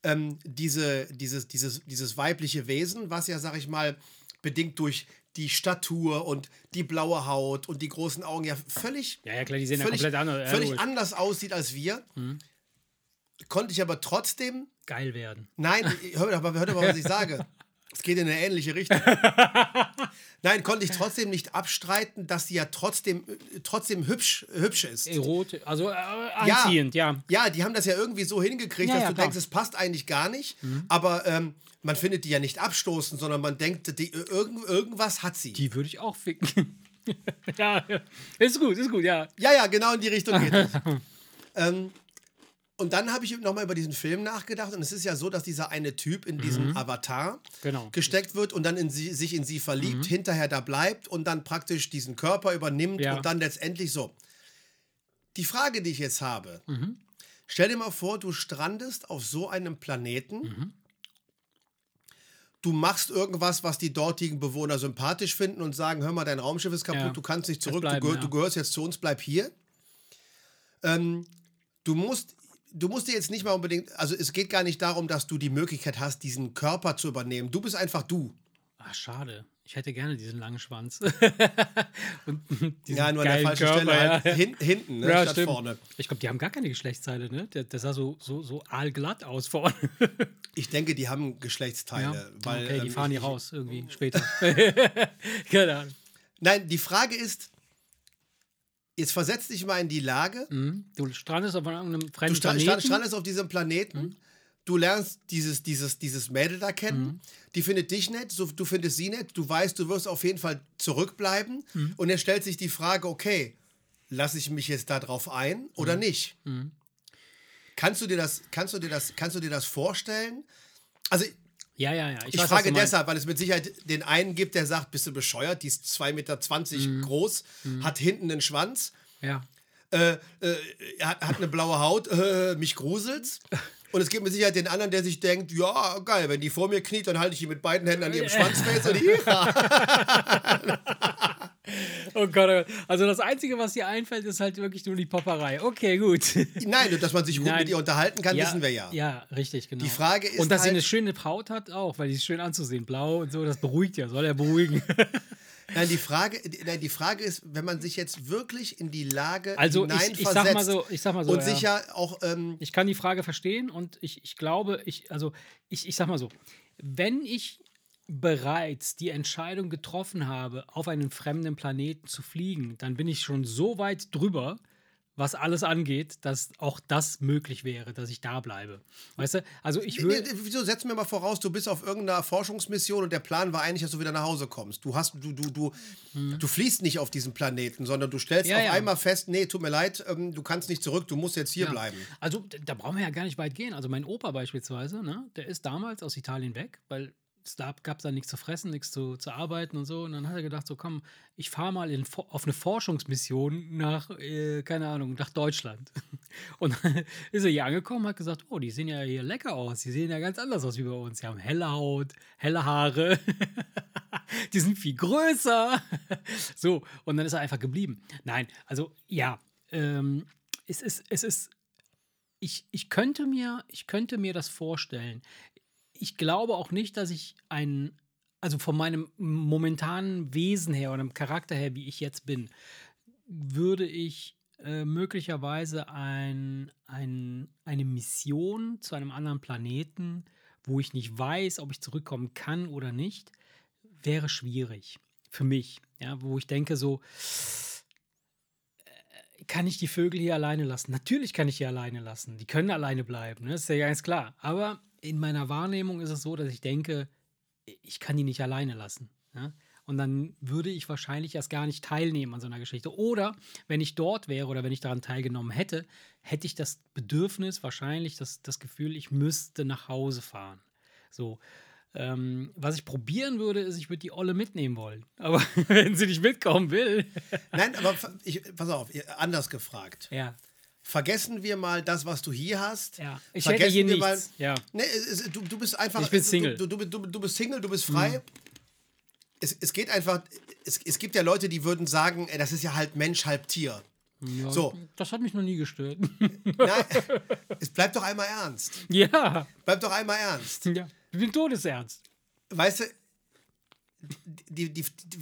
ähm, diese, dieses, dieses, dieses weibliche Wesen, was ja, sag ich mal, bedingt durch die Statur und die blaue Haut und die großen Augen ja völlig Ja, ja, klar, die sehen ja völlig, komplett anders. Ja, völlig anders aussieht als wir, konnte ich aber trotzdem, Geil werden. nein, hör doch mal, hör doch mal, was ich sage. Es geht in eine ähnliche Richtung. Nein, konnte ich trotzdem nicht abstreiten, dass sie ja trotzdem, äh, trotzdem hübsch, hübsch ist. Erot, also äh, anziehend, ja. Ja, die haben das ja irgendwie so hingekriegt, Ja, dass ja, du klar. denkst, es passt eigentlich gar nicht. Aber ähm, man findet die ja nicht abstoßend, sondern man denkt, die, irgend, irgendwas hat sie. Die würde ich auch ficken. ja, ja. ist gut, ist gut, ja. Ja, ja, genau in die Richtung geht es. ähm, und dann habe ich nochmal über diesen Film nachgedacht und es ist ja so, dass dieser eine Typ in diesem Avatar Genau. gesteckt wird und dann in sie, sich in sie verliebt, hinterher da bleibt und dann praktisch diesen Körper übernimmt Ja. und dann letztendlich so. Die Frage, die ich jetzt habe, stell dir mal vor, du strandest auf so einem Planeten. Du machst irgendwas, was die dortigen Bewohner sympathisch finden und sagen: Hör mal, dein Raumschiff ist kaputt, Ja. du kannst nicht zurück, bleiben, du, gehör, ja. du gehörst jetzt zu uns, bleib hier. Ähm, du musst, du musst dir jetzt nicht mal unbedingt, also es geht gar nicht darum, dass du die Möglichkeit hast, diesen Körper zu übernehmen. Du bist einfach du. Ach, schade. Ich hätte gerne diesen langen Schwanz. ja, nur an der falschen Körper, Stelle. Halt. Ja. Hin, hinten, ne, ja, statt stimmt. vorne. Ich glaube, die haben gar keine Geschlechtsteile, ne? Der, der sah so, so, so aalglatt aus vorne. ich denke, die haben Geschlechtsteile. Ja. Weil, okay, die ähm, fahren hier raus irgendwie später. Keine Ahnung. Nein, die Frage ist, jetzt versetz dich mal in die Lage. Mhm. Du strandest auf einem fremden du Planeten. Du strandest auf diesem Planeten. Mhm. Du lernst dieses, dieses, dieses Mädel da kennen. Mhm. Die findet dich nett, so, du findest sie nett. Du weißt, du wirst auf jeden Fall zurückbleiben. Mhm. Und er stellt sich die Frage, okay, lasse ich mich jetzt darauf ein oder mhm. nicht? Mhm. Kannst du dir das, kannst du dir das, kannst du dir das vorstellen? Also ja, ja, ja. Ich, ich weiß, frage deshalb, weil es mit Sicherheit den einen gibt, der sagt, bist du bescheuert, die ist 2,20 Meter mhm. groß, mhm. hat hinten einen Schwanz. Ja. Äh, äh, hat, hat eine blaue Haut, äh, mich gruselt's. Und es gibt mit Sicherheit den anderen, der sich denkt, ja, geil, wenn die vor mir kniet, dann halte ich die mit beiden Händen an ihrem Schwanz fest und Oh Gott, oh Gott. Also das Einzige, was dir einfällt, ist halt wirklich nur die Popperei. Okay, gut. Nein, dass man sich gut Nein. mit ihr unterhalten kann, ja, wissen wir ja. Ja, richtig, genau. Die Frage ist Und dass halt, sie eine schöne Haut hat auch, weil die ist schön anzusehen. Blau und so, das beruhigt ja, soll er beruhigen. Nein, die Frage, nein, die Frage ist, wenn man sich jetzt wirklich in die Lage also hineinversetzt ich, ich sag mal so, ich sag mal so, und ja. sicher auch. Ähm ich kann die Frage verstehen und ich, ich glaube, ich, also ich, ich sag mal so, wenn ich bereits die Entscheidung getroffen habe, auf einen fremden Planeten zu fliegen, dann bin ich schon so weit drüber, was alles angeht, dass auch das möglich wäre, dass ich da bleibe. Weißt du? Also ich würde. Wieso setzen wir mal voraus, du bist auf irgendeiner Forschungsmission und der Plan war eigentlich, dass du wieder nach Hause kommst. Du hast, du, du, du, hm. du fließt nicht auf diesen Planeten, sondern du stellst ja, auf ja. einmal fest, nee, tut mir leid, ähm, du kannst nicht zurück, du musst jetzt hier ja. bleiben. Also da brauchen wir ja gar nicht weit gehen. Also mein Opa beispielsweise, ne, der ist damals aus Italien weg, weil es gab da nichts zu fressen, nichts zu, zu arbeiten und so. Und dann hat er gedacht, so komm, ich fahre mal in, auf eine Forschungsmission nach, äh, keine Ahnung, nach Deutschland. Und dann ist er hier angekommen, hat gesagt, oh, die sehen ja hier lecker aus. Die sehen ja ganz anders aus wie bei uns. Die haben helle Haut, helle Haare. die sind viel größer. So, und dann ist er einfach geblieben. Nein, also ja, ähm, es ist, es ist ich, ich, könnte mir, ich könnte mir das vorstellen ich glaube auch nicht, dass ich ein, also von meinem momentanen Wesen her oder Charakter her, wie ich jetzt bin, würde ich äh, möglicherweise ein, ein, eine Mission zu einem anderen Planeten, wo ich nicht weiß, ob ich zurückkommen kann oder nicht, wäre schwierig für mich. Ja, wo ich denke so, äh, kann ich die Vögel hier alleine lassen? Natürlich kann ich die alleine lassen. Die können alleine bleiben, ne? das ist ja ganz klar. Aber in meiner Wahrnehmung ist es so, dass ich denke, ich kann die nicht alleine lassen. Ja? Und dann würde ich wahrscheinlich erst gar nicht teilnehmen an so einer Geschichte. Oder wenn ich dort wäre oder wenn ich daran teilgenommen hätte, hätte ich das Bedürfnis, wahrscheinlich das, das Gefühl, ich müsste nach Hause fahren. So. Ähm, was ich probieren würde, ist, ich würde die Olle mitnehmen wollen. Aber wenn sie nicht mitkommen will. Nein, aber ich, pass auf, anders gefragt. Ja vergessen wir mal das, was du hier hast. Ja. Ich vergessen hier wir nichts. Mal, ja. Ne, du, du bist einfach. Ich bin Single. Du, du, du, du bist Single, du bist frei. Mhm. Es, es geht einfach. Es, es gibt ja Leute, die würden sagen, das ist ja halb Mensch, halb Tier. Ja, so. Das hat mich noch nie gestört. Nein, es bleibt doch einmal ernst. Ja. Bleibt doch einmal ernst. Ja. Ich bin todesernst. Weißt du, die, die, die,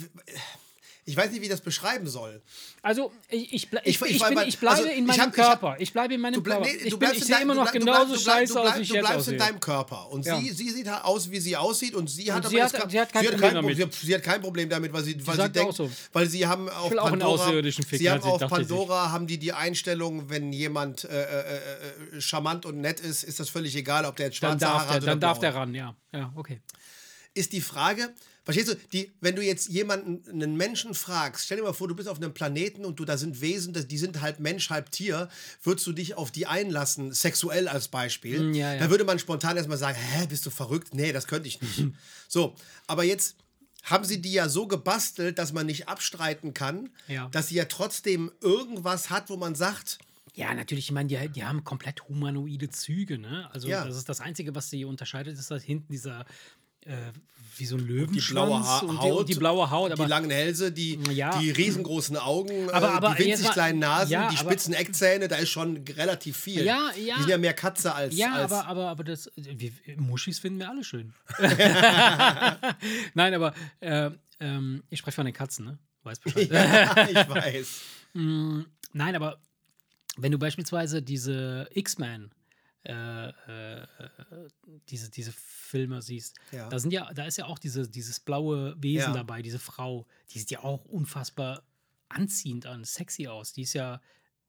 ich weiß nicht, wie ich das beschreiben soll. Also, ich, ich, ich, ich, ich, bin, ich bleibe also, in meinem hab, Körper. Hab, ich bleibe in meinem bleib, Körper. Nee, ich, bin, ich sehe immer noch genauso scheiße aus, wie ich Du bleibst in deinem Körper. Und ja. sie, sie sieht halt aus, wie sie aussieht. Und sie hat, und sie hat, sie hat kein, sie Problem, damit. Sie hat kein Problem damit, weil sie, weil sie, denkt, so. weil sie haben auf Pandora, auch sie haben auf Pandora haben die die Einstellung, wenn jemand äh, äh, äh, charmant und nett ist, ist das völlig egal, ob der jetzt schwarze Haare hat oder Dann darf der ran, ja. Ja, okay. Ist die Frage, Verstehst du, die, wenn du jetzt jemanden, einen Menschen fragst, stell dir mal vor, du bist auf einem Planeten und du da sind Wesen, die sind halb Mensch, halb Tier, würdest du dich auf die einlassen, sexuell als Beispiel, hm, ja, ja. dann würde man spontan erstmal sagen, hä, bist du verrückt? Nee, das könnte ich nicht. so, aber jetzt haben sie die ja so gebastelt, dass man nicht abstreiten kann, ja. dass sie ja trotzdem irgendwas hat, wo man sagt, ja, natürlich, ich meine, die, die haben komplett humanoide Züge, ne? Also ja. das ist das Einzige, was sie unterscheidet, ist halt hinten dieser wie so ein Löwenschwanz die blaue ha und, die, Haut, und die blaue Haut. Aber die langen Hälse, die, Ja. die riesengroßen Augen, Aber- äh, aber die winzig kleinen Nasen, Ja, die spitzen Eckzähne, da ist schon relativ viel. Ja, ja. Die sind ja mehr Katze als. Ja, als aber, aber, aber das, wir, Muschis finden wir alle schön. Nein, aber äh, ähm, ich spreche von den Katzen, ne? Weiß Bescheid. ja, ich weiß. Nein, aber wenn du beispielsweise diese X-Men, äh, äh, diese, diese Filme siehst, Ja. da sind ja, da ist ja auch diese, dieses blaue Wesen Ja. dabei, diese Frau, die sieht ja auch unfassbar anziehend an, sexy aus. Die ist ja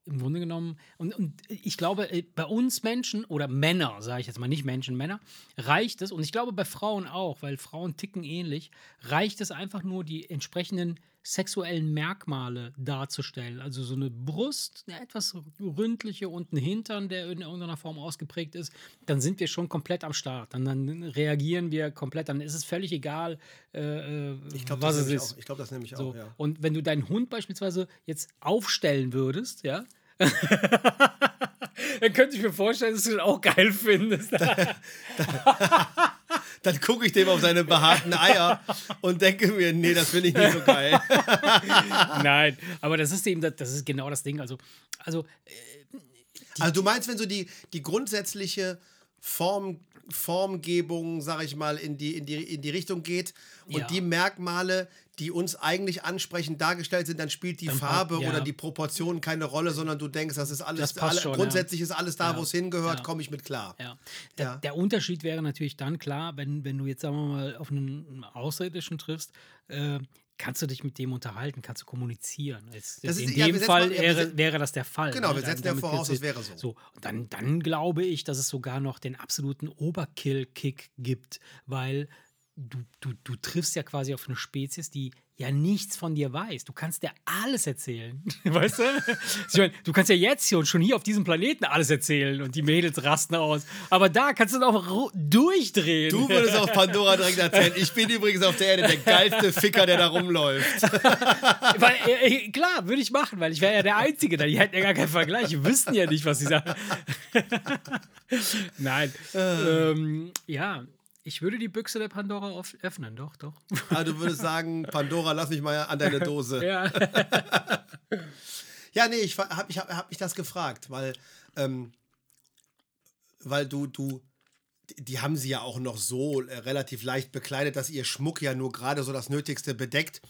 im Grunde genommen, und, und ich glaube, äh, bei uns Menschen oder Männer, sage ich jetzt mal nicht Menschen, Männer, reicht es, und ich glaube bei Frauen auch, weil Frauen ticken ähnlich, reicht es einfach nur, die entsprechenden sexuellen Merkmale darzustellen. Also so eine Brust, eine etwas ründliche und ein Hintern, der in irgendeiner Form ausgeprägt ist, dann sind wir schon komplett am Start. Dann, dann reagieren wir komplett, dann ist es völlig egal, äh, äh, Ich glaube, was das, es ist. auch. Ich glaube, das nehme ich So. auch, ja. Und wenn du deinen Hund beispielsweise jetzt aufstellen würdest, ja, dann könnte ich mir vorstellen, dass du den auch geil findest. Dann gucke ich dem auf seine behaarten Eier und denke mir, nee, das finde ich nicht so geil. Nein, aber das ist eben, das, das ist genau das Ding. Also, also Also du meinst, wenn so die, die grundsätzliche Form, Formgebung, sag ich mal, in die, in die, in die Richtung geht und Ja. die Merkmale, die uns eigentlich ansprechend dargestellt sind, dann spielt die Farbe ja. oder die Proportionen keine Rolle, sondern du denkst, das ist alles, Das alle, schon, ja. grundsätzlich ist alles da, Ja. wo es hingehört, Ja. komme ich mit klar. Ja. Der, Ja. der Unterschied wäre natürlich dann klar, wenn, wenn du jetzt, sagen wir mal, auf einen Außerirdischen triffst, äh, kannst du dich mit dem unterhalten, kannst du kommunizieren. Jetzt, jetzt ist- in ja, dem wir Fall mal- ja, wir wäre, wäre das der Fall. Genau, wir Dann- setzen ja damit voraus, das wäre so. So, und dann, dann glaube ich, dass es sogar noch den absoluten Overkill-Kick gibt, weil du, du, du triffst ja quasi auf eine Spezies, die ja nichts von dir weiß. Du kannst dir alles erzählen. Weißt du? Ich meine, du kannst ja jetzt hier und schon hier auf diesem Planeten alles erzählen und die Mädels rasten aus. Aber da kannst du ru- durchdrehen. Du würdest auf Pandora direkt erzählen, ich bin übrigens auf der Erde der geilste Ficker, der da rumläuft. Weil, äh, äh, klar, würde ich machen, weil ich wäre ja der Einzige da. Die hätten ja gar keinen Vergleich. Die wüssten ja nicht, was sie sagen. Nein. Ähm, ja, ich würde die Büchse der Pandora öffnen, doch, doch. Also du würdest sagen, Pandora, lass mich mal an deine Dose. Ja. Ja, nee, ich habe ich hab, hab mich das gefragt, weil, ähm, weil du, du, die- haben sie ja auch noch so äh, relativ leicht bekleidet, dass ihr Schmuck ja nur gerade so das Nötigste bedeckt.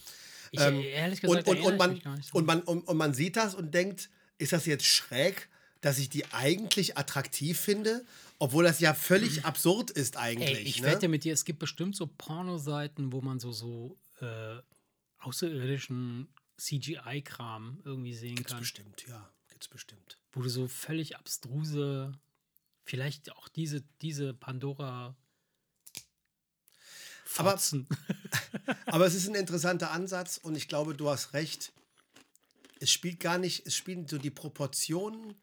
Ich, Ähm, ehrlich gesagt, und, und, man, und, man, und, und man sieht das und denkt, ist das jetzt schräg, dass ich die eigentlich attraktiv finde, obwohl das ja völlig absurd ist eigentlich. Ey, ich ne? wette mit dir, es gibt bestimmt so Pornoseiten, wo man so, so äh, außerirdischen CGI-Kram irgendwie sehen Gibt's kann. bestimmt, ja, gibt's bestimmt. Wo du so völlig abstruse, vielleicht auch diese, diese Pandora. Aber-. Aber es ist ein interessanter Ansatz und ich glaube, du hast recht. Es spielt gar nicht, es spielen so die Proportionen,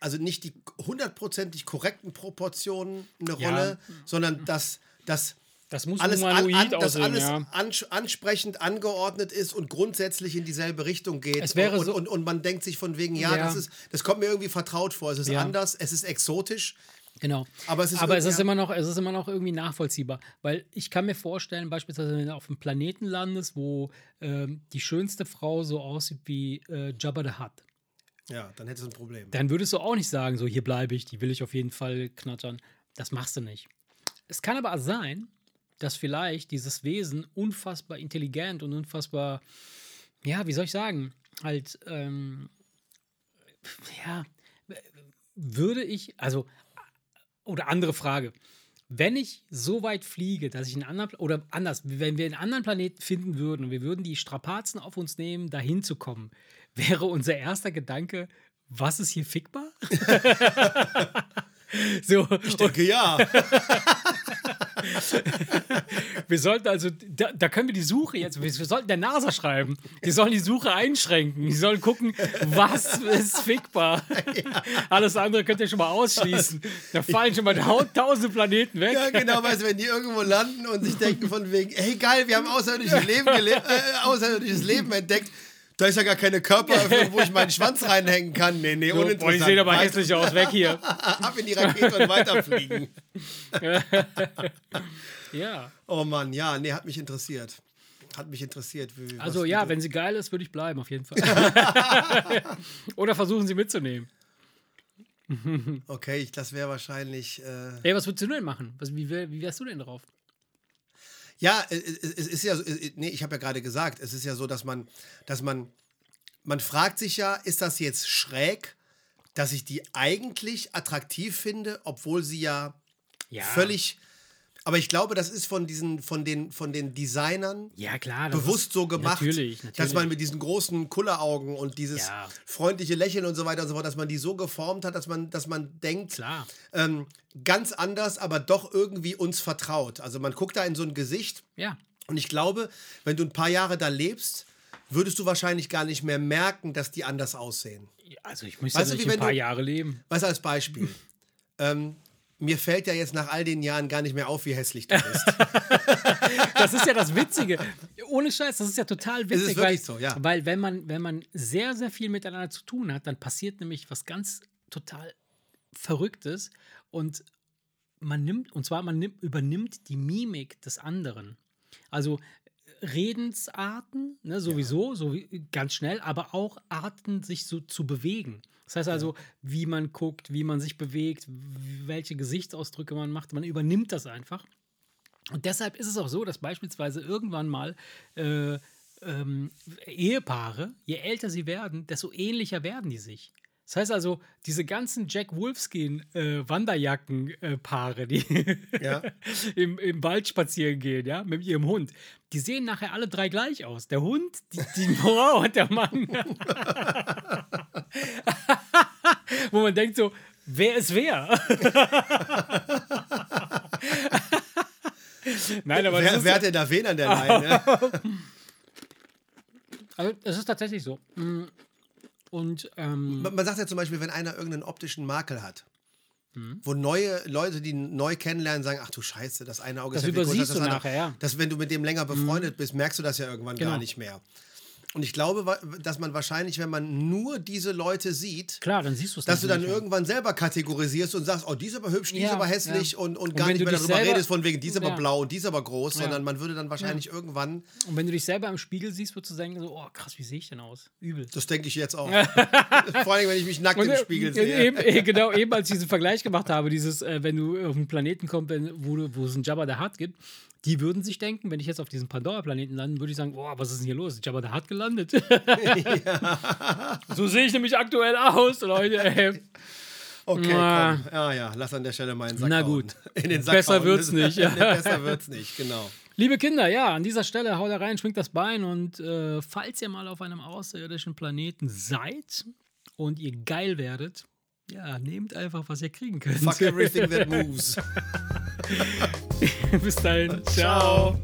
also nicht die hundertprozentig korrekten Proportionen eine Ja. Rolle, sondern dass das Das muss alles, an, an, dass aussehen, alles ja. ans- ansprechend angeordnet ist und grundsätzlich in dieselbe Richtung geht. Es wäre und, so- und, und man denkt sich von wegen, ja, Ja. Das, ist, das kommt mir irgendwie vertraut vor. Es ist Ja. anders, es ist exotisch. Genau. Aber es ist Aber es ist immer noch, es ist immer noch irgendwie nachvollziehbar. Weil ich kann mir vorstellen, beispielsweise, wenn du auf einem Planeten landest, wo ähm, die schönste Frau so aussieht wie äh, Jabba the Hutt, Ja, dann hättest du ein Problem. dann würdest du auch nicht sagen, so hier bleibe ich, die will ich auf jeden Fall knattern. Das machst du nicht. Es kann aber sein, dass vielleicht dieses Wesen unfassbar intelligent und unfassbar, ja, wie soll ich sagen, halt, ähm, ja, würde ich, also, oder andere Frage. Wenn ich so weit fliege, dass ich einen anderen, oder anders, wenn wir einen anderen Planeten finden würden und wir würden die Strapazen auf uns nehmen, dahin zu kommen, wäre unser erster Gedanke, was ist hier fickbar? so, Ich denke, ja. wir sollten also, da, da können wir die Suche jetzt, wir, wir sollten der NASA schreiben. Die sollen die Suche einschränken. Die sollen gucken, was ist fickbar. Alles andere könnt ihr schon mal ausschließen. Da fallen schon mal tau- tausende Planeten weg. Ja, genau, weißt du, wenn die irgendwo landen und sich denken von wegen, hey geil, wir haben außerirdisches Leben, äh, außerirdisches Leben entdeckt. Da ist ja gar keine Körperöffnung, wo ich meinen Schwanz reinhängen kann. Nee, nee, So, boah, die uninteressant. sehen aber hässlich aus, weg hier. Ab in die Rakete und weiterfliegen. Ja. Oh Mann, ja, nee, hat mich interessiert. Hat mich interessiert. Wie, Also ja, wenn sie geil ist, würde ich bleiben, auf jeden Fall. Oder versuchen sie mitzunehmen. Okay, ich, das wäre wahrscheinlich. Äh, Ey, was würdest du denn machen? Was, wie, wär- wie wärst du denn drauf? Ja, äh, es es ist ja, so- äh, nee, ich habe ja gerade gesagt, es ist ja so, dass man, dass man, man fragt sich ja, ist das jetzt schräg, dass ich die eigentlich attraktiv finde, obwohl sie ja, Ja. völlig, aber ich glaube, das ist von diesen, von den, von den Designern Ja, klar. bewusst ist, so gemacht, Natürlich, natürlich. dass man mit diesen großen Kulleraugen und dieses Ja. freundliche Lächeln und so weiter und so fort, dass man die so geformt hat, dass man, dass man denkt, ähm, ganz anders, aber doch irgendwie uns vertraut. Also man guckt da in so ein Gesicht Ja. und ich glaube, wenn du ein paar Jahre da lebst, würdest du wahrscheinlich gar nicht mehr merken, dass die anders aussehen. Also ich müsste Weißt du, nicht wie ein paar du- Jahre leben. Weißt du, als Beispiel. ähm, mir fällt ja jetzt nach all den Jahren gar nicht mehr auf, wie hässlich du bist. Das ist ja das Witzige. Ohne Scheiß, das ist ja total witzig. ist wirklich weil, so, ja. Weil wenn man, wenn man sehr, sehr viel miteinander zu tun hat, dann passiert nämlich was ganz total Verrücktes und man nimmt, und zwar man nimmt, übernimmt die Mimik des anderen. Also Redensarten, ne, sowieso, so wie, ganz schnell, aber auch Arten, sich so zu bewegen. Das heißt also, wie man guckt, wie man sich bewegt, welche Gesichtsausdrücke man macht, man übernimmt das einfach. Und deshalb ist es auch so, dass beispielsweise irgendwann mal äh, ähm, Ehepaare, je älter sie werden, desto ähnlicher werden die sich. Das heißt also, diese ganzen Jack Wolfskin-Wanderjacken-Paare, die Ja. im, im Wald spazieren gehen, ja, mit ihrem Hund, die sehen nachher alle drei gleich aus. Der Hund, die, die Frau und der Mann. Wo man denkt so, wer ist wer? Nein, aber wer, wer hat denn da wen an der Leine? also, es ist tatsächlich so. Und ähm, Man man sagt ja zum Beispiel, wenn einer irgendeinen optischen Makel hat, Mhm. wo neue Leute, die ihn neu kennenlernen, sagen, ach du Scheiße, das eine Auge Das ist ja übersiehst als du das nachher, ja. Dass, wenn du mit dem länger befreundet bist, merkst du das ja irgendwann Genau. gar nicht mehr. Und ich glaube, dass man wahrscheinlich, wenn man nur diese Leute sieht, klar, dann siehst dass du dann ja. irgendwann selber kategorisierst und sagst, oh, die ist aber hübsch, die ist Ja, aber hässlich ja. und, und Und gar nicht mehr darüber selber- redest, von wegen, die ist aber Ja. blau und die ist aber groß, sondern man würde dann wahrscheinlich irgendwann, Und wenn du dich selber im Spiegel siehst, würdest du denken, so, oh krass, wie sehe ich denn aus? Übel. das denke ich jetzt auch. Vor allem, wenn ich mich nackt im äh, Spiegel sehe. Eben, äh, genau, eben als ich diesen Vergleich gemacht habe, dieses, äh, wenn du auf einen Planeten kommst, wenn, wo, wo es einen Jabba der Hutt gibt, die würden sich denken, wenn ich jetzt auf diesem Pandora-Planeten lande, würde ich sagen, oh, was ist denn hier los? Ist Jabba der Hutt gelandet? so sehe ich nämlich aktuell aus, Leute. Ey. Okay, Na. komm. Ja, ja, lass an der Stelle meinen Sack Na hauen. gut. In den Sack Besser hauen. wird's nicht, ja. Besser wird's nicht, genau. Liebe Kinder, ja, an dieser Stelle haut da rein, schwingt das Bein und äh, falls ihr mal auf einem außerirdischen Planeten seid und ihr geil werdet, ja, nehmt einfach, was ihr kriegen könnt. Fuck everything that moves. Bis dahin. Ciao. Ciao.